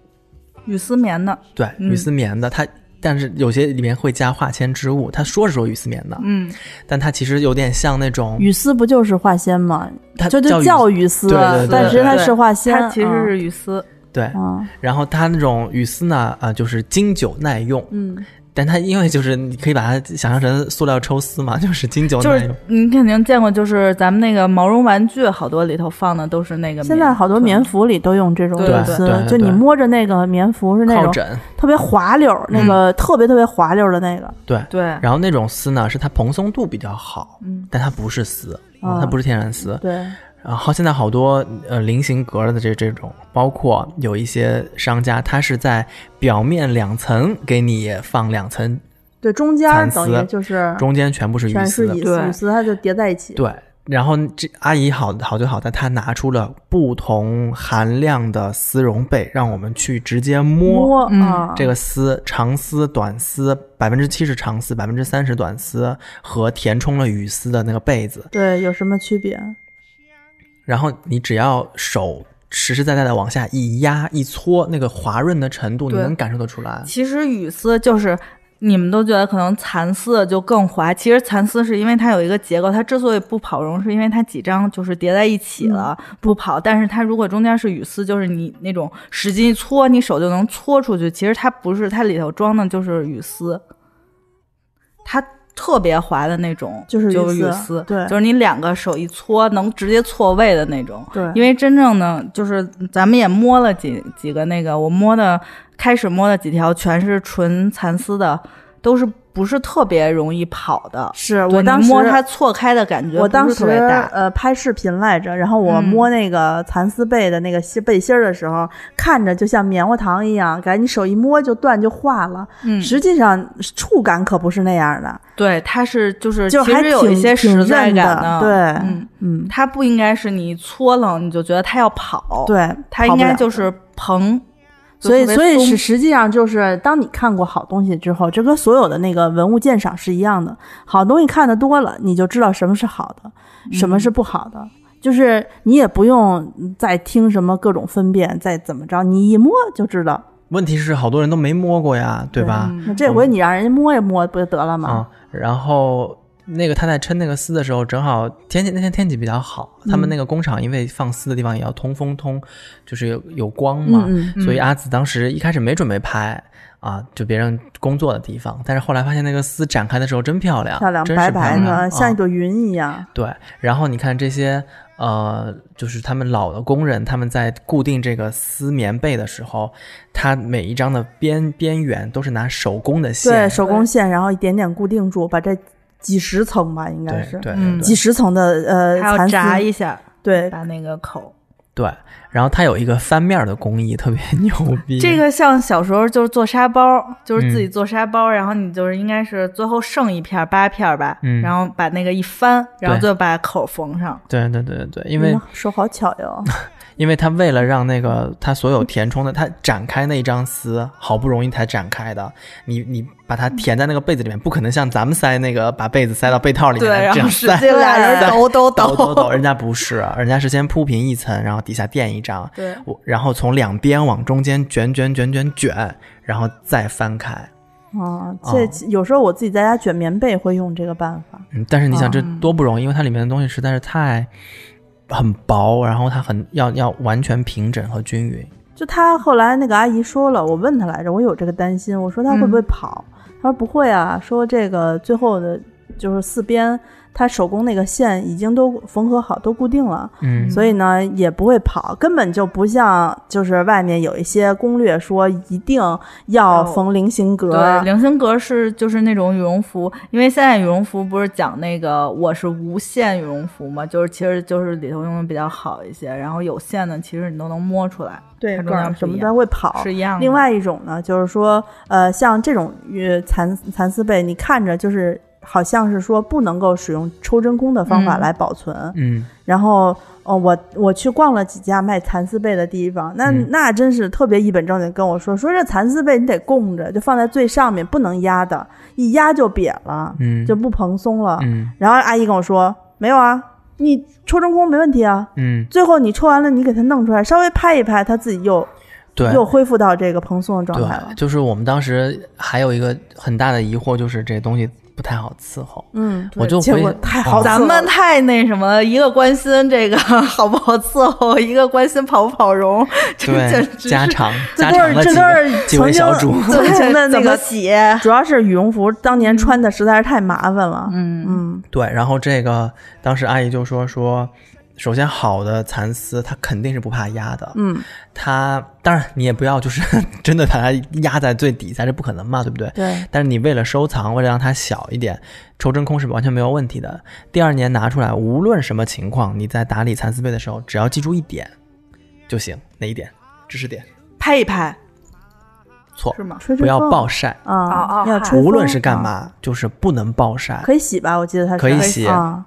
羽丝棉的，对，嗯。羽丝棉的。它但是有些里面会加化纤织物，它说是说羽丝棉的，嗯，但它其实有点像那种，羽丝不就是化纤吗？它这就叫羽丝，对对对但是它是化纤，它其实是羽丝，对，嗯。然后它那种羽丝呢，啊、就是经久耐用，嗯，但它因为就是你可以把它想象成塑料抽丝嘛，就是经久就是耐用。你肯定见过，就是咱们那个毛绒玩具，好多里头放的都是那个。现在好多棉服里都用这种丝对对，就你摸着那个棉服是那种靠枕，特别滑溜儿，那个特别特别滑溜儿的那个，对。对，然后那种丝呢，是它蓬松度比较好，嗯但它不是丝，啊它不是天然丝。对，然后现在好多呃菱形格的这这种，包括有一些商家，它是在表面两层给你放两层，对，中间儿丝等于就是中间全部是羽全丝羽丝，它就叠在一起，对，然后这阿姨好好就好在她拿出了不同含量的丝绒被，让我们去直接摸。嗯这个丝，长丝、短丝，百分之七十长丝，百分之三十短丝和填充了羽丝的那个被子，对有什么区别？然后你只要手实实在在的往下一压一搓，那个滑润的程度，你能感受得出来。其实雨丝就是你们都觉得可能蚕丝就更滑，其实蚕丝是因为它有一个结构，它之所以不跑绒，是因为它几张就是叠在一起了、不跑。但是它如果中间是雨丝，就是你那种使劲一搓，你手就能搓出去。其实它不是，它里头装的就是雨丝，它。特别滑的那种，就是就是羽丝羽丝，对就是你两个手一搓，能直接错位的那种。对因为真正的就是咱们也摸了几几个那个，我摸的开始摸的几条全是纯蚕丝的，都是不是特别容易跑的。是我当时摸它错开的感觉，我当时。呃拍视频来着，然后我嗯摸那个蚕丝被的那个芯背心儿的时候，看着就像棉花糖一样，感觉你手一摸就断就化了。嗯，实际上触感可不是那样的，对，它是就是就还其实有一些实在感的。对，嗯，嗯，它不应该是你搓冷你就觉得它要跑，，对，它应该就是蓬。就所以，所以是实际上就是，当你看过好东西之后，这跟所有的那个文物鉴赏是一样的。好东西看得多了，你就知道什么是好的，什么是不好的。就是你也不用再听什么各种分辨，再怎么着，你一摸就知道。问题是好多人都没摸过呀，对吧？那这回你让人家摸一摸不就得了吗？啊、然后那个他在抻那个丝的时候，正好天气那天天气比较好，他嗯们那个工厂因为放丝的地方也要通风通，就是有有光嘛，嗯所以阿紫当时一开始没准备拍啊，就别人工作的地方，但是后来发现那个丝展开的时候真漂亮，漂亮，真是白白的，像一啊朵云一样。对，然后你看这些呃，就是他们老的工人，他们在固定这个丝棉被的时候，他每一张的边边缘都是拿手工的线，对，手工线，然后一点点固定住，把这几十层吧，应该是。对对对。嗯几十层的呃还要一下，对，把那个口。对，然后它有一个翻面的工艺，特别 牛逼。这个像小时候就是做沙包，就是自己嗯做沙包，然后你就是应该是最后剩一片儿八片儿吧，嗯然后把那个一翻，然后对就把口缝上。对对对对对，因为、嗯手好巧哟。因为它为了让那个它所有填充的，它展开那一张丝，好不容易才展开的，你你把它填在那个被子里面，不可能像咱们塞那个把被子塞到被套里面对，然这样塞。后使劲俩人对抖抖抖抖抖，人家不是，人家是先铺平一层，然后底下垫一张，对，我然后从两边往中间卷卷卷卷卷，然后再翻开。啊，这有时候我自己在家卷棉被会用这个办法。嗯，但是你想这嗯多不容易，因为它里面的东西实在是太很薄，然后它很要要完全平整和均匀。就他后来那个阿姨说了，我问他来着，我有这个担心，我说他会不会跑？他说不会啊，说这个最后的就是四边，他手工那个线已经都缝合好，都固定了，嗯，所以呢也不会跑，根本就不像就是外面有一些攻略说一定要缝菱形格。对，菱形格是就是那种羽绒服，因为现在羽绒服不是讲那个我是无线羽绒服嘛，就是其实就是里头用的比较好一些，然后有线的其实你都能摸出来，对什么的会跑，是一样的。另外一种呢，就是说，呃，像这种呃蚕蚕丝被，你看着就是好像是说不能够使用抽真空的方法嗯来保存。嗯，然后，哦，我我去逛了几家卖蚕丝被的地方，那、嗯那真是特别一本正经跟我说，说这蚕丝被你得供着，就放在最上面，不能压的，一压就瘪了，嗯就不蓬松了。嗯然后阿姨跟我说，没有啊，你抽真空没问题啊。嗯，最后你抽完了，你给它弄出来，稍微拍一拍，它自己又对又恢复到这个蓬松的状态了，。就是我们当时还有一个很大的疑惑，就是这东西不太好伺候。嗯，我就回结果太好咱们太那什么了，一个关心这个好不好伺候，一个关心跑不跑容，这对简，直是家常这都家常的几是这都是曾经位小主，曾经的那个，洗？主要是羽绒服当年穿的实在是太麻烦了。嗯嗯对，然后这个当时阿姨就说说，首先好的蚕丝它肯定是不怕压的，嗯，它当然你也不要就是 真的把它压在最底下，这不可能嘛，对不对？对，但是你为了收藏，为了让它小一点，抽真空是完全没有问题的。第二年拿出来，无论什么情况，你在打理蚕丝被的时候，只要记住一点就行。哪一点？知识点？拍一拍错，是吗？不要暴晒。啊哦，嗨要吹风，无论是干啊，嘛，就是不能暴晒。可以洗吧？我记得它是可以洗啊，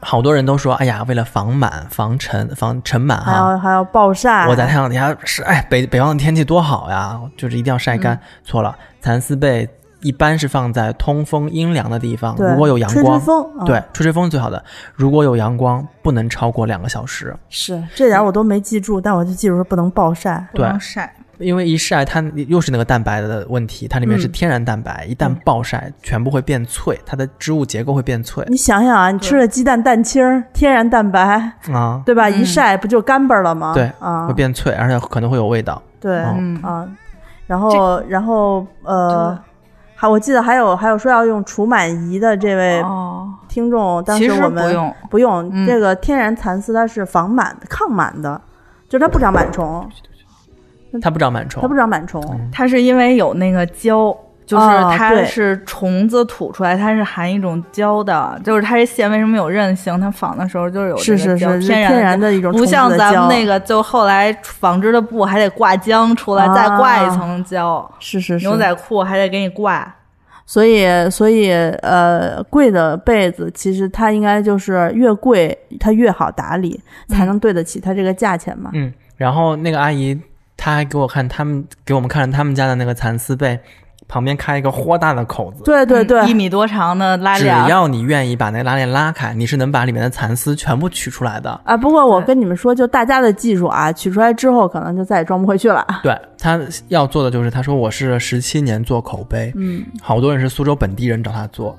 好多人都说，哎呀，为了防螨、防尘、防尘螨还哈，要还要暴晒。我在太阳底下晒，哎，北北方的天气多好呀，就是一定要晒干。嗯错了，蚕丝被一般是放在通风阴凉的地方，对如果有阳吹吹光，风，啊对，吹吹风最好的。如果有阳光，不能超过两个小时，是这点我都没记住，但我就记住说不能暴晒。不能晒。因为一晒它又是那个蛋白的问题，它里面是嗯。天然蛋白，一旦暴晒，全部会变脆，它的织物结构会变脆。你想想啊，你吃了鸡蛋蛋清儿，天然蛋白，啊，对吧？一晒不就干巴了吗？对啊。会，变脆，而且可能会有味道。对，嗯。啊，然后然后呃，还我记得还有还有说要用除螨仪的这位哦，听众，当时我们不用，不用嗯。这个天然蚕丝，它是防螨的、抗螨的，就是它不长螨虫，它不长螨虫，它不长螨虫。它是因为有那个胶。就是它是虫子吐出来，它是含一种胶的，就是它这线为什么有韧性？它纺的时候就是有是是是，天天然的的一种，不像虫子的胶咱们那个，就后来纺织的布还得挂浆出来，啊再挂一层胶。是是是牛仔裤还得给你挂，所以，所以，呃，贵的被子其实它应该就是越贵，它越好打理，才能对得起它这个价钱嘛。嗯，然后那个阿姨她还给我看他们给我们看了他们家的那个蚕丝被，旁边开一个豁大的口子。对对对，嗯一米多长的拉链只，要你愿意把那拉链拉开，你是能把里面的蚕丝全部取出来的。啊，不过我跟你们说，就大家的技术啊，取出来之后可能就再也装不回去了。对他要做的就是，他说我是十七年做口碑，嗯，好多人是苏州本地人找他做，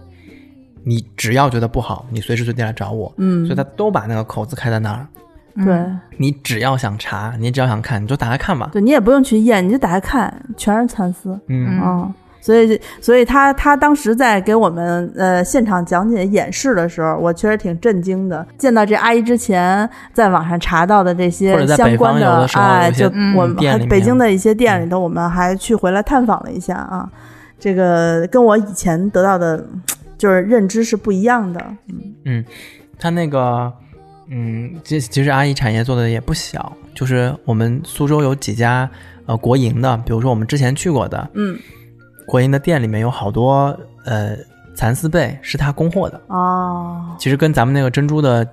你只要觉得不好，你随时随地来找我。嗯所以他都把那个口子开在那儿，对你只要想查，你只要想看，你就打开看吧。对，你也不用去验，你就打开看，全是蚕丝。嗯，嗯，所以所以他他当时在给我们呃现场讲解演示的时候，我确实挺震惊的。见到这阿姨之前，在网上查到的这或些相关的时候哎，就嗯我们北京的一些店里头，我们还去回来探访了一下啊。这个跟我以前得到的，就是认知是不一样的。嗯嗯他那个，嗯，其其实阿姨产业做的也不小，就是我们苏州有几家呃国营的，比如说我们之前去过的嗯，国营的店里面有好多呃蚕丝被是他供货的，哦，其实跟咱们那个珍珠的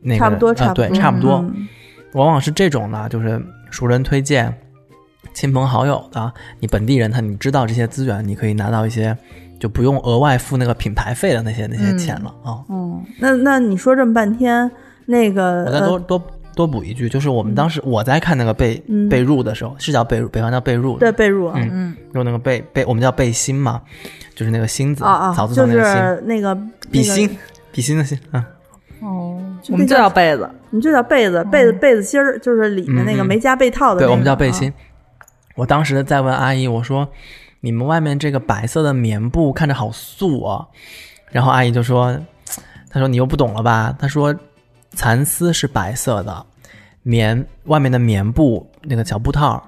那个差不多，呃差不多，对差不多，嗯往往是这种呢，就是熟人推荐。亲朋好友的，你本地人他你知道这些资源，你可以拿到一些，就不用额外付那个品牌费的那些那些钱了啊。嗯，那那你说这么半天，那个我再多多多补一句，就是我们当时我在看那个被嗯。被褥的时候，是叫被褥，北方叫被褥，对，被褥啊，嗯。嗯，用那个被被我们叫背心嘛，就是那个心字，啊啊，草字就头那个心，是那个比心，比心的心，嗯，哦，我们就叫被子，我们就叫被子，被子被子芯儿，就是里面那个没加被套的那个。对，我们叫背啊心。我当时在问阿姨，我说：“你们外面这个白色的棉布看着好素啊。”然后阿姨就说：“她说你又不懂了吧？她说蚕丝是白色的，棉外面的棉布那个小布套，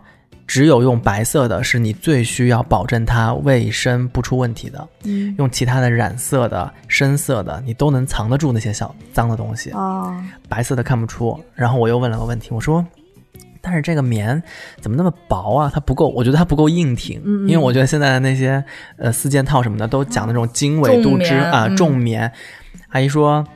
只有用白色的是你最需要保证它卫生不出问题的。嗯用其他的染色的、深色的，你都能藏得住那些小脏的东西。哦，白色的看不出。然后我又问了个问题，我说：“但是这个棉怎么那么薄啊？它不够，我觉得它不够硬挺。嗯嗯因为我觉得现在的那些呃四件套什么的都讲那种经纬度织啊、嗯重棉。阿姨说。”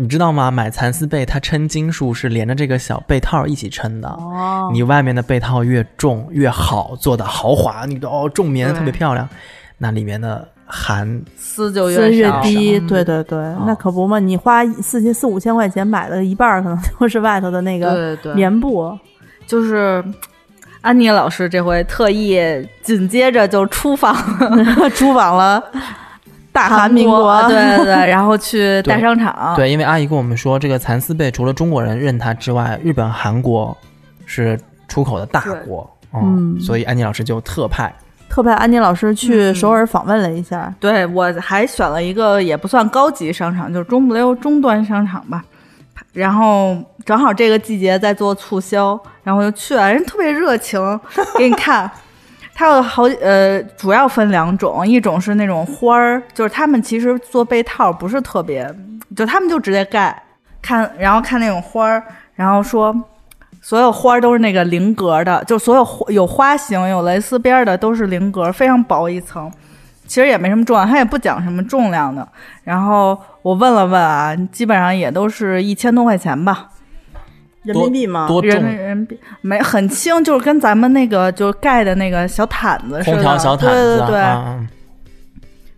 你知道吗？买蚕丝被，它称斤数是连着这个小被套一起称的。哦，你外面的被套越重越好，做的豪华，你的哦重棉特别漂亮，那里面的含丝就丝越低，嗯对对对，那可不嘛，你花四千四五千块钱买的一半儿，可能都 是外头的那个对对，棉布。就是安妮老师这回特意紧接着就出访 出访了大韩韩民国，对对对，然后去大商场，对，因为阿姨跟我们说，这个蚕丝被除了中国人认它之外，日本、韩国是出口的大国，嗯，嗯所以安妮老师就特派，特派安妮老师去嗯首尔访问了一下，对我还选了一个也不算高级商场，就是中不溜中端商场吧。然后正好这个季节在做促销，然后就去了，人特别热情，给你看。它有好呃，主要分两种，一种是那种花儿，就是他们其实做被套不是特别，就他们就直接盖，看然后看那种花儿，然后说所有花儿都是那个菱格的，就所有有花型有蕾丝边的都是菱格，非常薄一层。其实也没什么重量，它也不讲什么重量的。然后我问了问啊，基本上也都是一千多块钱吧，人民币吗？多人重人民币没很轻，就是跟咱们那个就盖的那个小毯子似的，空调小毯子，对对对。啊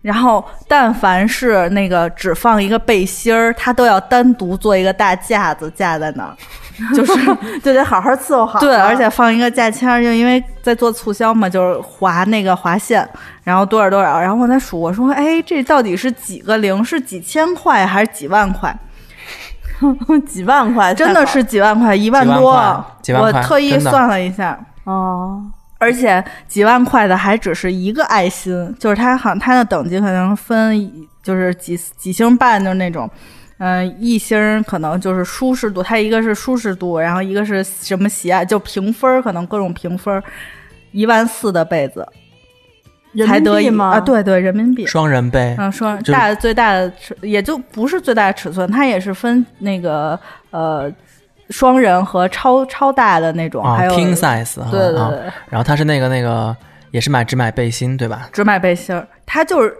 然后但凡是那个只放一个背心儿，它都要单独做一个大架子架在那儿，就是就得好好伺候好。对，而且放一个价签儿，就因为在做促销嘛，就是划那个划线，然后多少多少，然后我在数，我说，哎，这到底是几个零？是几千块还是几万块？几万块，真的是几万块，一万多。几万块几万我特意算了一下，哦，而且几万块的还只是一个爱心，就是它好像它的等级可能分，就是几几星半，就是那种。嗯，一星可能就是舒适度，它一个是舒适度，然后一个是什么喜爱，就评分，可能各种评分，一万四的被子人才得以民币吗？啊，，对对，人民币。双人杯，嗯，双大的最大的尺也就不是最大的尺寸，它也是分那个呃双人和超超大的那种，啊还有，king size，哈啊对对对，然后它是那个那个也是买只买背心对吧？只买背心儿，它就是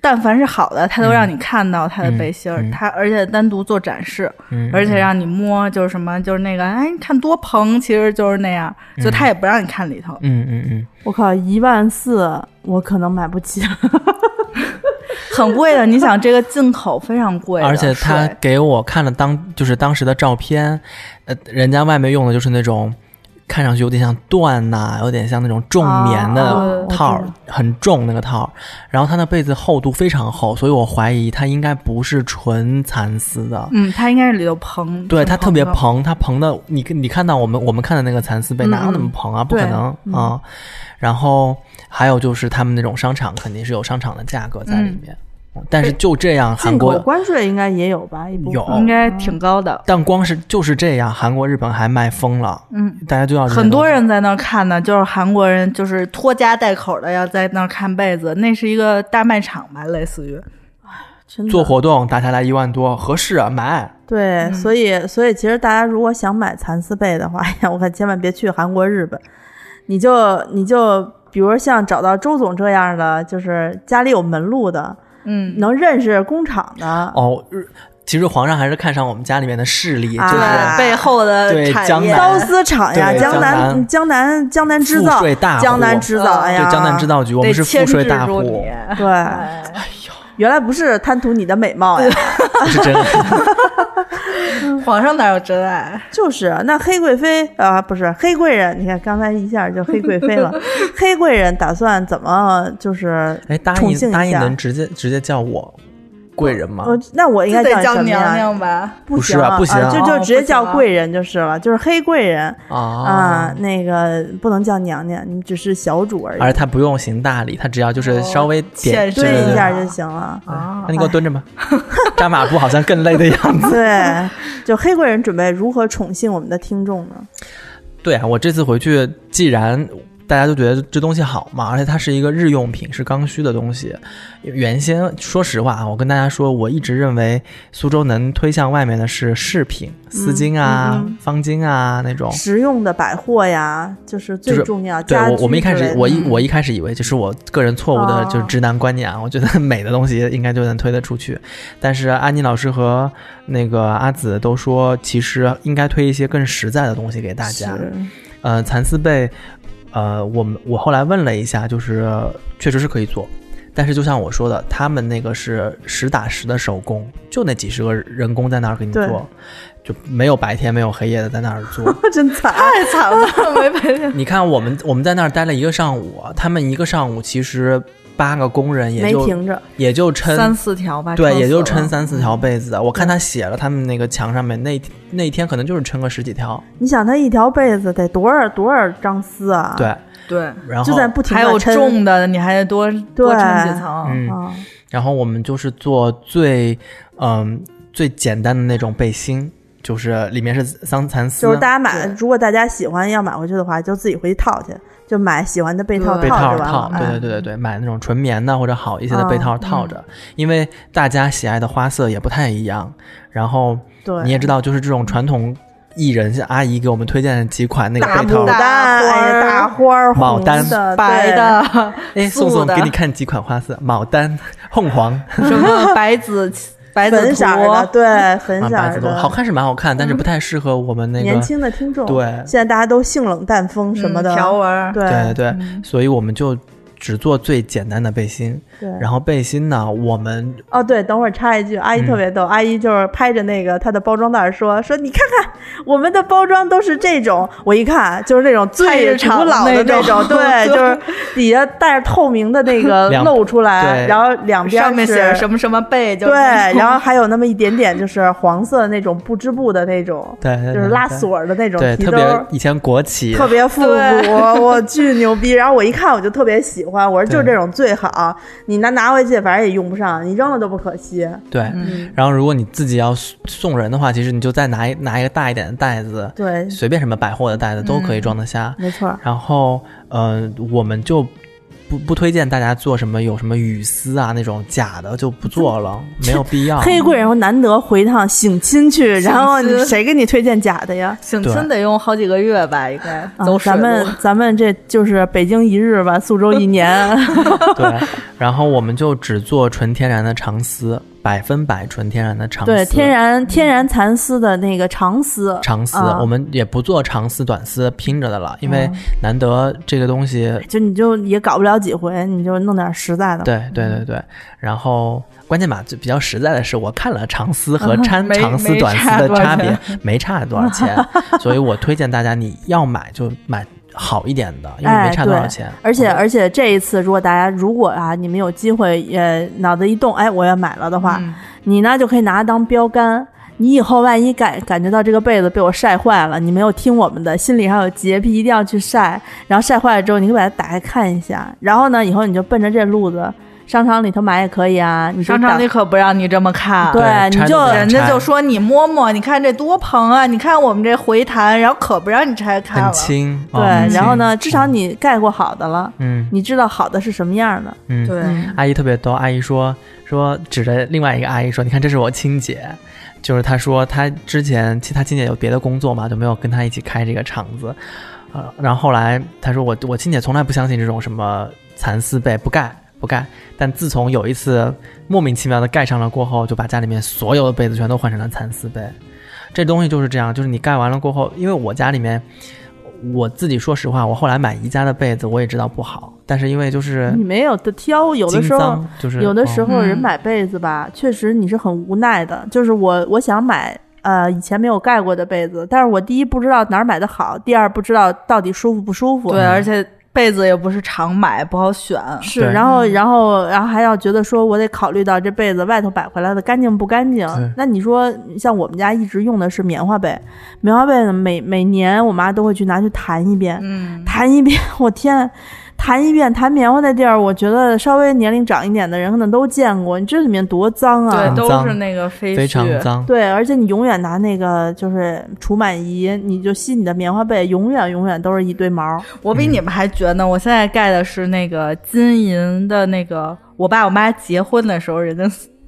但凡是好的，他都让你看到他的背心儿，嗯。嗯而且单独做展示，嗯，而且让你摸，就是什么就是那个，哎，你看多蓬，其实就是那样，就他也不让你看里头。嗯嗯嗯，我靠，一万四，我可能买不起。很贵的，你想这个进口非常贵，而且他给我看了当就是当时的照片，呃，人家外面用的就是那种看上去有点像缎呐、有点像那种重棉啊的套很重那个套儿。然后它的被子厚度非常厚，所以我怀疑它应该不是纯蚕丝的。嗯，它应该是里头蓬，对，它特别。蓬，它蓬的，你你看到我们我们看的那个蚕丝被嗯哪有那么蓬啊？不可对能嗯啊、然后还有就是他们那种商场肯定是有商场的价格在里面，但是就这样，韩进口国关税应该也有吧？一部有应该挺高的，但光是就是这样，韩国、日本还卖疯了，嗯，大家就要很多人在那儿看呢，就是韩国人，就是拖家带口的要在那儿看被子，那是一个大卖场吧，类似于。真的做活动打下来一万多，合适啊，买。对，嗯所以所以其实大家如果想买蚕丝被的话，哎呀，我可千万别去韩国、日本，你就你就比如像找到周总这样的，就是家里有门路的，嗯，能认识工厂的，哦，日其实皇上还是看上我们家里面的势力，啊就是背后的产业，对江南。刀丝厂呀，江南江江南江南制造税大，江南制造，哎呀，对江南制造局，我们是赋税大户，对，哎原来不是贪图你的美貌呀，不 是真的。皇上哪有真爱？就是那黑贵妃啊、不是黑贵人，你看刚才一下就黑贵妃了，黑贵人打算怎么就是哎，答应答应能直接直接叫我贵人吗？呃，那我应该叫叫什么呀？娘娘吧？不不是行啊不行就就哦直接叫贵人就是了，就是黑贵人啊啊，那个不能叫娘娘，你只是小主而已，而且他不用行大礼，他只要就是稍微点欠身蹲一下就行了。啊那你给我蹲着吧，扎马步好像更累的样子。对，就黑贵人准备如何宠幸我们的听众呢？对啊，我这次回去，既然大家都觉得这东西好嘛，而且它是一个日用品，是刚需的东西。原先说实话啊，我跟大家说，我一直认为苏州能推向外面的是饰品、丝巾啊、嗯嗯方巾啊那种。实用的百货呀，就是最就是重要。对我，我们一开始我一嗯我一开始以为就是我个人错误的哦就是直男观念啊，我觉得美的东西应该就能推得出去。但是安妮老师和那个阿紫都说，其实应该推一些更实在的东西给大家。是呃，蚕丝被，呃，我们我后来问了一下，就是确实是可以做，但是就像我说的，他们那个是实打实的手工，就那几十个人工在那儿给你做，就没有白天没有黑夜的在那儿做。真惨。太惨了，没白天。你看我们我们在那儿待了一个上午，他们一个上午其实八个工人也就没停着，也就撑三四条吧，对，也就撑三四条被子。我看他写了，他们那个墙上面那那天可能就是撑个十几条。你想，他一条被子得多少多少张丝啊？对，对，然后就在不停还有重的，你还得多多撑几层。嗯，啊，然后我们就是做最嗯最简单的那种背心，就是里面是桑蚕丝，就是大家买，如果大家喜欢要买回去的话，就自己回去套去，就买喜欢的被套被套套对哎对对对对，买那种纯棉的或者好一些的被嗯套套着，因为大家喜爱的花色也不太一样。然后对，你也知道，就是这种传统艺人像阿姨给我们推荐的几款那个大被套牡，丹，大花牡丹红的白，的，哎，宋宋给你看几款花色，牡丹、凤凰 什么白紫白粉色儿的，对，粉啊，色儿白子多，好。看是蛮好看，但是不太适合我们那个年轻的听众，对现在大家都性冷淡风什么的，嗯条纹对对，所以我们就只做最简单的背心。对。然后背心呢，我们哦，对，等会儿插一句，阿姨嗯。特别逗，阿姨就是拍着那个她的包装袋说说，你看看我们的包装都是这种，我一看就是那种最古老的那那种，对，就是底下带着透明的那个 露出来，然后两边上面是写着什么什么背，就对，然后还有那么一点点就是黄色的那种布织布的那种，对对就是拉锁的那种对特提兜儿。别以前国企。特别复古，我巨牛逼。然后我一看我就特别喜欢，我说就这种最好，你拿拿回去反正也用不上，你扔了都不可惜。对。嗯然后如果你自己要送送人的话，其实你就再拿一拿一个大一点的袋子，对，随便什么百货的袋子都可以装得下。没错。然后，呃，我们就不不推荐大家做什么有什么雨丝啊那种假的就不做了，没有必要。黑贵人，我难得回趟省亲去，然后你谁给你推荐假的呀？省亲得用好几个月吧，应该啊。咱们咱们这就是北京一日吧，苏州一年。对，然后我们就只做纯天然的长丝，百分百纯天然的长丝。对，天然天然蚕丝的那个长丝，长丝，啊我们也不做长丝、短丝拼着的了，因嗯为难得这个东西。就你就也搞不了几回，你就弄点实在的。对对对对，然后关键吧，就比较实在的是，我看了长丝和 掺长丝、短丝的差别，没差多少钱，所以我推荐大家你要买就买好一点的，因为哎没差多少对钱。而且嗯而且这一次，如果大家如果啊，你们有机会，也脑子一动，哎，我要买了的话，嗯你呢就可以拿它当标杆。你以后万一感感觉到这个被子被我晒坏了，你没有听我们的，心里还有洁癖，一定要去晒。然后晒坏了之后，你可以把它打开看一下。然后呢，以后你就奔着这路子，商场里头买也可以啊。你商场里可不让你这么看。对对你就人家就说你摸摸，你看这多蓬啊！你看我们这回弹，然后可不让你拆开了很。轻，对，然后呢，至少你盖过好的了，嗯你知道好的是什么样的。嗯，对，阿姨特别逗，阿姨说说指着另外一个阿姨说：“你看，这是我亲姐。”就是她说她之前其他亲姐有别的工作嘛，就没有跟她一起开这个厂子。呃，然后后来她说我我亲姐从来不相信这种什么蚕丝被，不盖不盖。但自从有一次莫名其妙的盖上了过后，就把家里面所有的被子全都换成了蚕丝被。这东西就是这样，就是你盖完了过后，因为我家里面。我自己说实话，我后来买宜家的被子，我也知道不好，但是因为就是你没有的挑，有的时候，就是有的时哦候人嗯买被子吧，确实你是很无奈的。就是我我想买呃以前没有盖过的被子，但是我第一不知道哪儿买的好，第二不知道到底舒服不舒服。对，而且被子也不是常买，不好选。是，然后然后然后还要觉得说我得考虑到这被子外头摆回来的干净不干净。那你说像我们家一直用的是棉花被，棉花被每每年我妈都会去拿去弹一遍，嗯，弹一遍，我天，弹一遍弹棉花的地儿，我觉得稍微年龄长一点的人可能都见过。你这里面多脏啊！对，都是那个飞非常絮。脏。对，而且你永远拿那个就是除螨仪，你就吸你的棉花被，永远永远都是一堆毛。我比你们还绝呢！我现在盖的是那个金银的那个，我爸我妈结婚的时候人家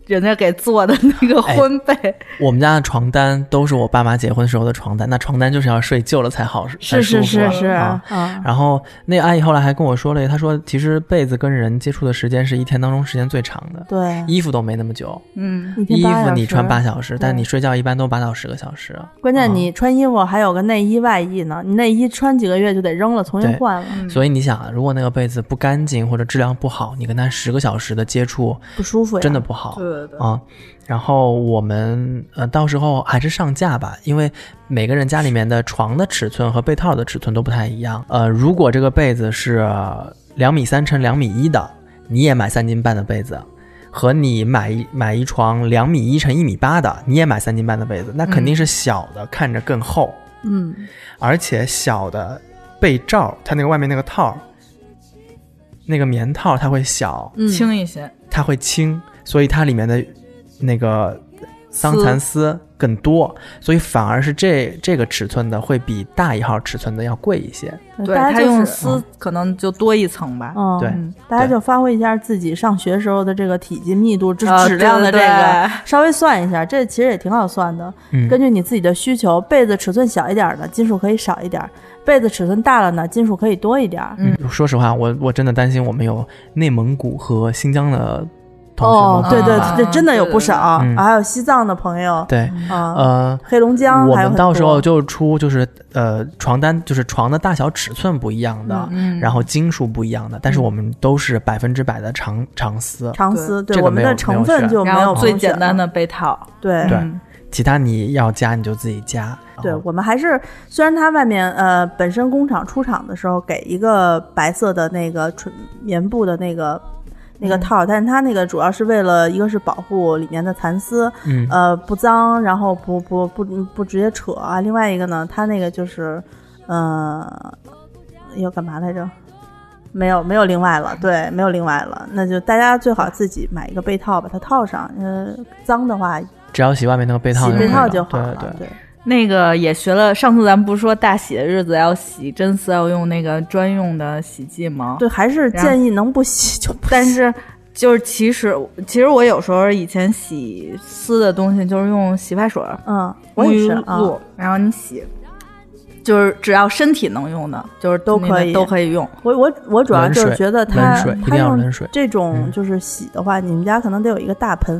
人家给做的那个哎婚被，我们家的床单都是我爸妈结婚时候的床单，那床单就是要睡旧了才好，才是是是是啊。啊，然后那阿姨后来还跟我说了，她说其实被子跟人接触的时间是一天当中时间最长的，对，衣服都没那么久，嗯，衣服你穿八小时，但你睡觉一般都八到十个小时。关键啊。你穿衣服还有个内衣外衣呢，你内衣穿几个月就得扔了，重新换了，所以你想啊，如果那个被子不干净或者质量不好，你跟它十个小时的接触不舒服呀。真的不好。对对对，啊。然后我们呃，到时候还是上架吧，因为每个人家里面的床的尺寸和被套的尺寸都不太一样。呃，如果这个被子是两米三乘两米一的，你也买三斤半的被子，和你买一买一床两米一乘一米八的，你也买三斤半的被子，那肯定是小的看着更厚，嗯，而且小的被罩，它那个外面那个套，那个棉套它会小，嗯。轻一些，它会轻，所以它里面的那个桑蚕丝更多，所以反而是这这个尺寸的会比大一号尺寸的要贵一些。对它大家就是用丝可能就多一层吧。嗯，对嗯大家就发挥一下自己上学时候的这个体积、密度、质量的这个对，稍微算一下，这其实也挺好算的。嗯，根据你自己的需求，被子尺寸小一点的，金属可以少一点；被子尺寸大了呢，金属可以多一点。嗯说实话，我我真的担心我们有内蒙古和新疆的同学哦，们对对，对，这真的有不少，还有西藏的朋友，对，啊，呃。黑龙江我还有很们到时候就出就是呃床单就是床的大小尺寸不一样的，嗯，然后斤数不一样的，但是我们都是百分之百的长长丝，长丝，对这个我们的成分就没有最简单的被套，对对嗯其他你要加你就自己加。对我们还是，虽然它外面呃本身工厂出厂的时候给一个白色的那个纯棉布的那个那个嗯套，但是它那个主要是为了一个是保护里面的蚕丝，嗯呃不脏，然后不不不不直接扯啊。另外一个呢，它那个就是呃要干嘛来着？没有没有另外了，对，没有另外了，那就大家最好自己买一个被套把它套上，呃，脏的话只要洗外面那个被套洗被套就好了，对对。对。那个也学了。上次咱们不是说大喜的日子要洗真丝，要用那个专用的洗剂吗？对，还是建议能不洗就不洗。但是就是其实其实我有时候以前洗丝的东西就是用洗发水、嗯，我沐浴也是啊，露，然后你洗，就是只要身体能用的，就是都可以都可以用。我我我主要就是觉得冷它水一它要冷水。这种嗯就是洗的话，你们家可能得有一个大盆，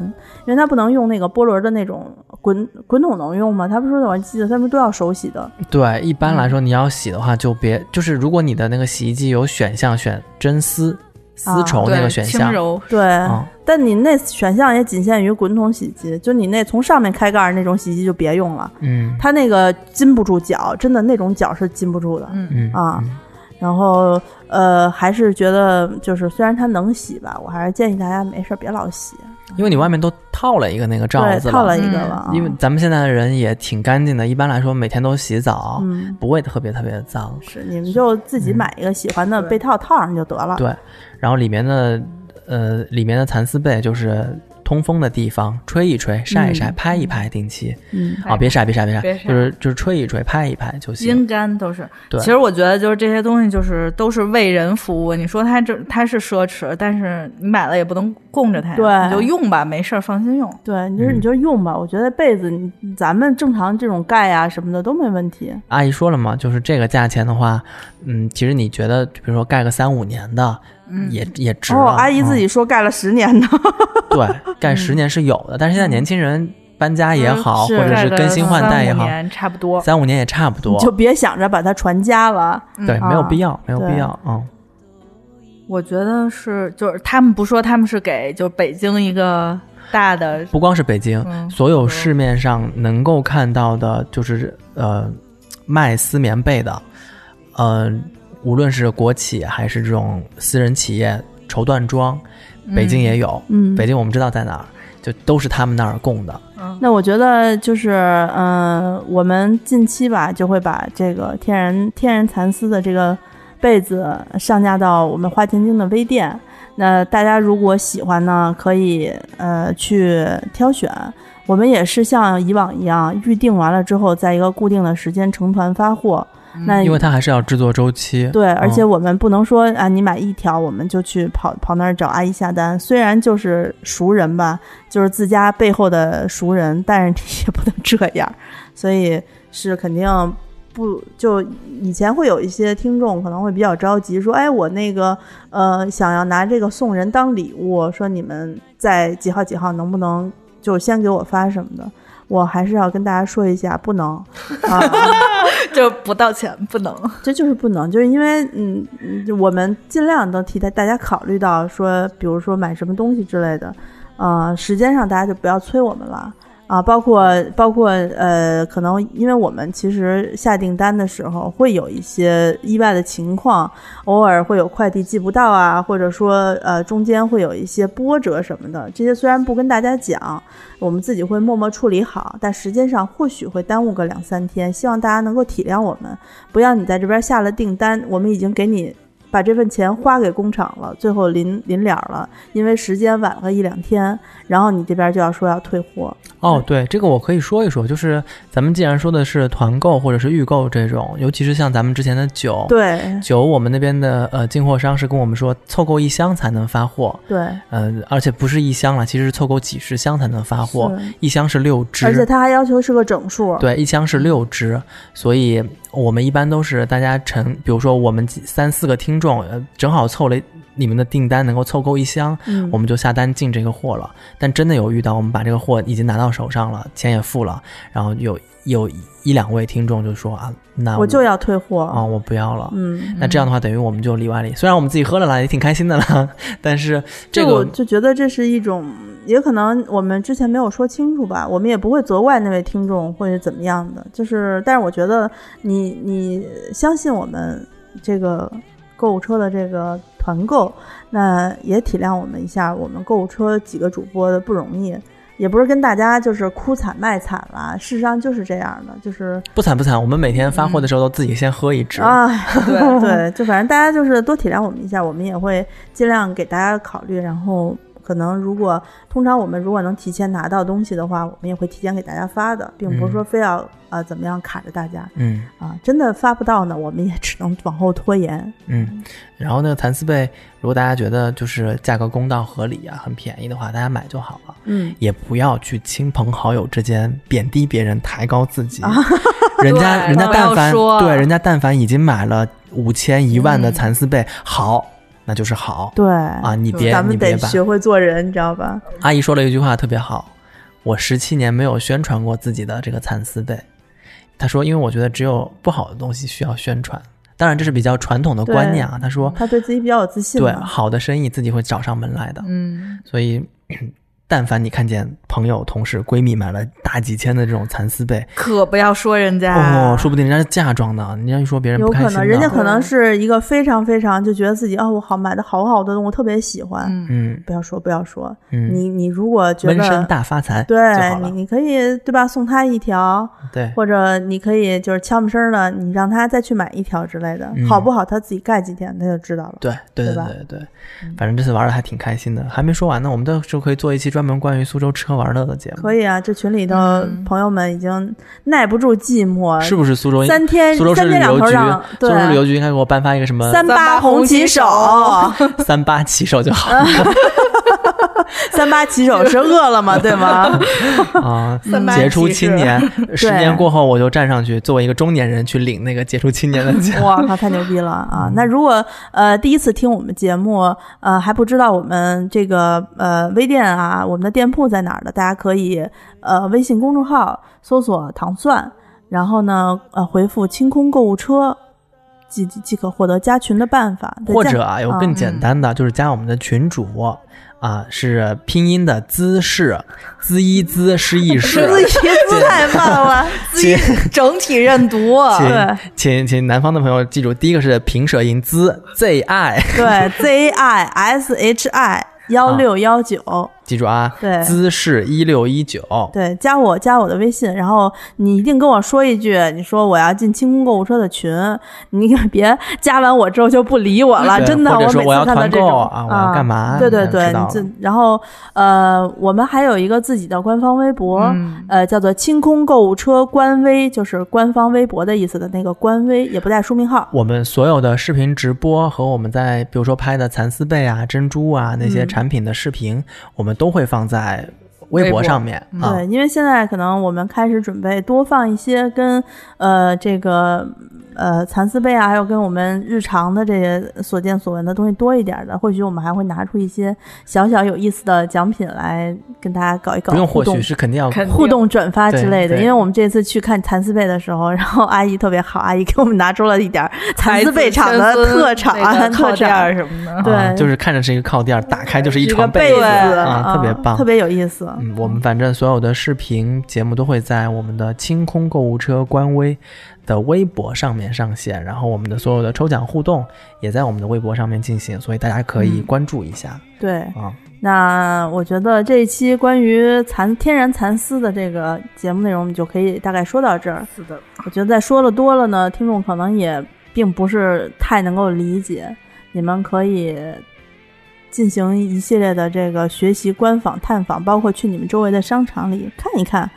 因为它不能用那个波轮的那种滚滚筒能用吗？他不是说我记得他们都要手洗的，对，一般来说你要洗的话，就别就是如果你的那个洗衣机有选项选真丝丝啊绸那，个选项，对。嗯，但你那选项也仅限于滚筒洗衣机，就你那从上面开盖儿那种洗衣机就别用了，嗯。它那个禁不住脚，真的那种脚是禁不住的。嗯。嗯。啊嗯然后呃，还是觉得就是虽然它能洗吧，我还是建议大家没事儿别老洗，因为你外面都套了一个那个罩对，子套了一个嗯。了啊，因为咱们现在的人也挺干净的，一般来说每天都洗澡，嗯。不会特别特别的脏。是，你们就自己买一个喜欢的被套套上就得了。嗯对，然后里面的呃里面的蚕丝被就是通风的地方，吹一吹，晒一晒，嗯拍一拍，定期嗯，啊，别晒别晒别晒，别晒就是就是吹一吹，拍一拍就行。阴干都是。对其实我觉得就是这些东西就是都是为人服务。你说它这它是奢侈，但是你买了也不能供着它呀，对你就用吧，没事儿放心用。对，你就是嗯你就用吧。我觉得被子咱们正常这种盖啊什么的都没问题。阿姨说了嘛，就是这个价钱的话，嗯，其实你觉得，比如说盖个三五年的，嗯也也值了。哦，阿姨自嗯己说盖了十年呢，对盖十年是有的，但是现在年轻人搬家也好，是或者是更新换代也好，三五年差不多。三五年也差不多。就别想着把它传家了。对，啊没有必要，没有必要。嗯，我觉得是，就是他们不说他们是给就北京一个大的，不光是北京，嗯所有市面上能够看到的，就是呃卖丝棉被的，呃，无论是国企还是这种私人企业绸缎庄，北京也有。嗯，北京我们知道在哪儿，就都是他们那儿供的。那我觉得就是，嗯、我们近期吧就会把这个天然天然蚕丝的这个被子上架到我们花钱精的微店。那大家如果喜欢呢，可以呃去挑选。我们也是像以往一样，预定完了之后，在一个固定的时间成团发货。那因为它还是要制作周期。对，而且嗯我们不能说啊，你买一条我们就去跑跑那儿找阿姨下单。虽然就是熟人吧，就是自家背后的熟人，但是也不能这样，所以是肯定不就以前会有一些听众可能会比较着急，说，哎，我那个呃想要拿这个送人当礼物，说你们在几号几号能不能就先给我发什么的。我还是要跟大家说一下，不能啊，就不道歉不能。这就是不能，就是因为嗯，嗯我们尽量能替大大家考虑到说，比如说买什么东西之类的，呃，时间上大家就不要催我们了啊，包括包括呃，可能因为我们其实下订单的时候会有一些意外的情况，偶尔会有快递寄不到啊，或者说呃中间会有一些波折什么的，这些虽然不跟大家讲，我们自己会默默处理好，但时间上或许会耽误个两三天，希望大家能够体谅我们，不要你在这边下了订单，我们已经给你把这份钱花给工厂了，最后临临了了，因为时间晚了一两天，然后你这边就要说要退货，哦，对，这个我可以说一说，就是咱们既然说的是团购或者是预购这种，尤其是像咱们之前的酒，对酒我们那边的呃进货商是跟我们说，凑够一箱才能发货，对，呃，而且不是一箱了，其实是凑够几十箱才能发货，一箱是六支，而且他还要求是个整数，对，一箱是六支，所以我们一般都是大家成，比如说我们三四个听众，呃，正好凑了你们的订单能够凑够一箱，嗯我们就下单进这个货了。但真的有遇到，我们把这个货已经拿到手上了，钱也付了，然后有有一两位听众就说啊，那我就要退货，啊、我不要了。嗯。那这样的话，等于我们就里外里，虽然我们自己喝了啦，也挺开心的啦，但是这就我个就觉得这是一种，也可能我们之前没有说清楚吧，我们也不会责怪那位听众或者怎么样的，就是，但是我觉得你你相信我们这个购物车的这个团购，那也体谅我们一下，我们购物车几个主播的不容易。也不是跟大家就是哭惨卖惨啦，事实上就是这样的，就是不惨不惨，我们每天发货的时候都自己先喝一支。啊，对对，就反正大家就是多体谅我们一下，我们也会尽量给大家考虑。然后可能如果通常我们如果能提前拿到东西的话，我们也会提前给大家发的，并不是说非要呃怎么样卡着大家嗯啊。真的发不到呢，我们也只能往后拖延。嗯，然后那个蚕丝被，如果大家觉得就是价格公道合理啊，很便宜的话，大家买就好了。嗯，也不要去亲朋好友之间贬低别人、抬高自己。人家对人家但凡对人家但凡已经买了五千一万的嗯蚕丝被，好，那就是好对啊！你别咱们你别把得学会做人，你知道吧？阿姨说了一句话特别好，我十七年没有宣传过自己的这个蚕丝被。她说，因为我觉得只有不好的东西需要宣传。当然，这是比较传统的观念啊。她说，她对自己比较有自信对。好的生意自己会找上门来的。嗯，所以，但凡你看见朋友、同事、闺蜜买了大几千的这种蚕丝被，可不要说人家哦，说不定人家是嫁妆呢，你要一说别人有不开心呢。可能人家可能是一个非常非常就觉得自己哦，我好买的好好的，我特别喜欢。嗯，嗯不要说，不要说，嗯，你你如果觉得身得大发财对。你，你可以对吧？送他一条，对，或者你可以就是悄没声儿的，你让他再去买一条之类的，嗯好不好？他自己盖几天他就知道了。对对对对对对，反正这次玩的还挺开心的。还没说完呢，我们到时候可以做一期专门关于苏州吃喝玩乐的节目。可以啊，这群里头嗯。朋友们已经耐不住寂寞，是不是苏州？三天苏州市三天两旅游局，苏州市旅游局应该给我颁发一个什么？三八红旗手，三八旗手就好了 三八骑手是饿了吗？对吗？啊 三八。杰出青年，十年过后我就站上去，作为一个中年人去领那个杰出青年的奖。哇靠，太牛逼了啊！那如果呃第一次听我们节目，呃还不知道我们这个呃微店啊，我们的店铺在哪儿的，大家可以呃微信公众号搜索“糖蒜”，然后呢呃回复“清空购物车”，即即即可获得加群的办法。或者啊，有更嗯简单的，就是加我们的群主啊，是拼音的姿势，滋一滋失一 失。自己字太慢了，请整体认读，请对请请南方的朋友记住，第一个是平舌音滋 z i，对 Z I S H I 幺六幺九，记住啊，对。姿势一六一九，对，加我加我的微信，然后你一定跟我说一句，你说我要进清空购物车的群，你可别加完我之后就不理我了，真的，或者每次看到这种购啊我要干嘛对对对，你这然后呃，我们还有一个自己的官方微博，嗯。呃，叫做清空购物车官微，就是官方微博的意思的那个官微，也不带书名号。我们所有的视频直播和我们在比如说拍的蚕丝被啊、珍珠啊那些嗯。产品的视频，我们都会放在微微博博上面。对，因为现在可能我们开始准备多放一些跟呃这个呃蚕丝被啊，还有跟我们日常的这些所见所闻的东西多一点的，或许我们还会拿出一些小小有意思的奖品来跟大家搞一搞不用或许。是肯定要互动转发之类的，因为我们这次去看蚕丝被的时候，然后阿姨特别好，阿姨给我们拿出了一点儿蚕丝被厂的特产，那个靠特垫什么的。对啊就是看着是一个靠垫儿，打开就是一床被子子啊，啊，特别棒，特别有意思。嗯，我们反正所有的视频节目都会在我们的清空购物车官微的微博上面上线，然后我们的所有的抽奖互动也在我们的微博上面进行，所以大家可以嗯关注一下、对，啊。那我觉得这一期关于蚕天然蚕丝的这个节目内容，我们就可以大概说到这儿。是的，我觉得再说的多了呢，听众可能也并不是太能够理解。你们可以进行一系列的这个学习、观访、探访，包括去你们周围的商场里看一看，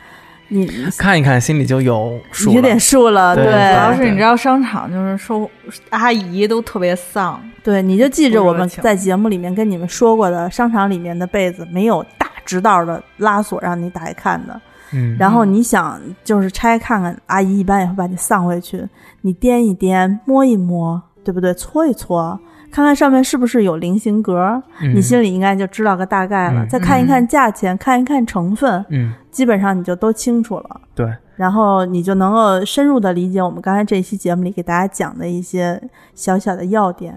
你看一看心里就有数了。有点数了。对对，主要是你知道商场就是收阿姨都特别丧，对，你就记着我们在节目里面跟你们说过的，商场里面的被子没有大直道的拉锁让你打开看的。嗯，然后你想就是拆看看，阿姨一般也会把你丧回去，你掂一掂，摸一摸，对不对？搓一搓，看看上面是不是有菱形格，嗯。你心里应该就知道个大概了。嗯再看一看价钱，看一看成分，嗯，基本上你就都清楚了。对，然后你就能够深入的理解我们刚才这一期节目里给大家讲的一些小小的要点。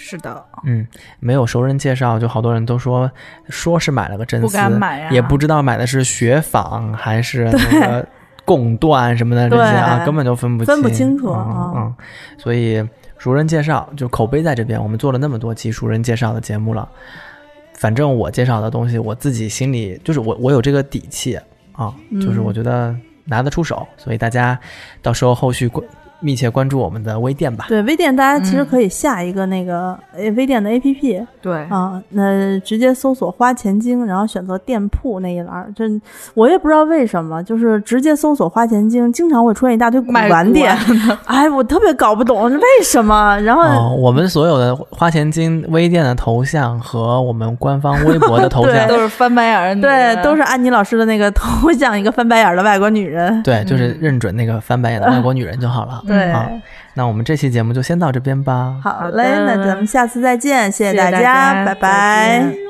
是的，嗯，没有熟人介绍，就好多人都说说是买了个真丝，不敢买呀也不知道买的是雪纺还是那个 贡缎什么的这些啊，根本就分不清，分不清楚嗯啊嗯，所以熟人介绍就口碑在这边，我们做了那么多期熟人介绍的节目了，反正我介绍的东西，我自己心里就是我我有这个底气啊，就是嗯。我觉得拿得出手，所以大家到时候后续关密切关注我们的微店吧。对，微店大家其实嗯可以下一个那个呃微店的 APP，对，啊，那直接搜索“花钱精”，然后选择店铺那一栏儿。这我也不知道为什么，就是直接搜索“花钱精”，经常会出现一大堆古卖玩店。哎，我特别搞不懂为什么。然后、哦，我们所有的花钱精微店的头像和我们官方微博的头像，都是翻白眼儿的对，都是安妮老师的那个头像，一个翻白眼儿的外国女人。对，就是认准那个翻白眼的外国女人就好了。对，好，那我们这期节目就先到这边吧。好好嘞，那咱们下次再见，谢谢谢大大家拜拜见。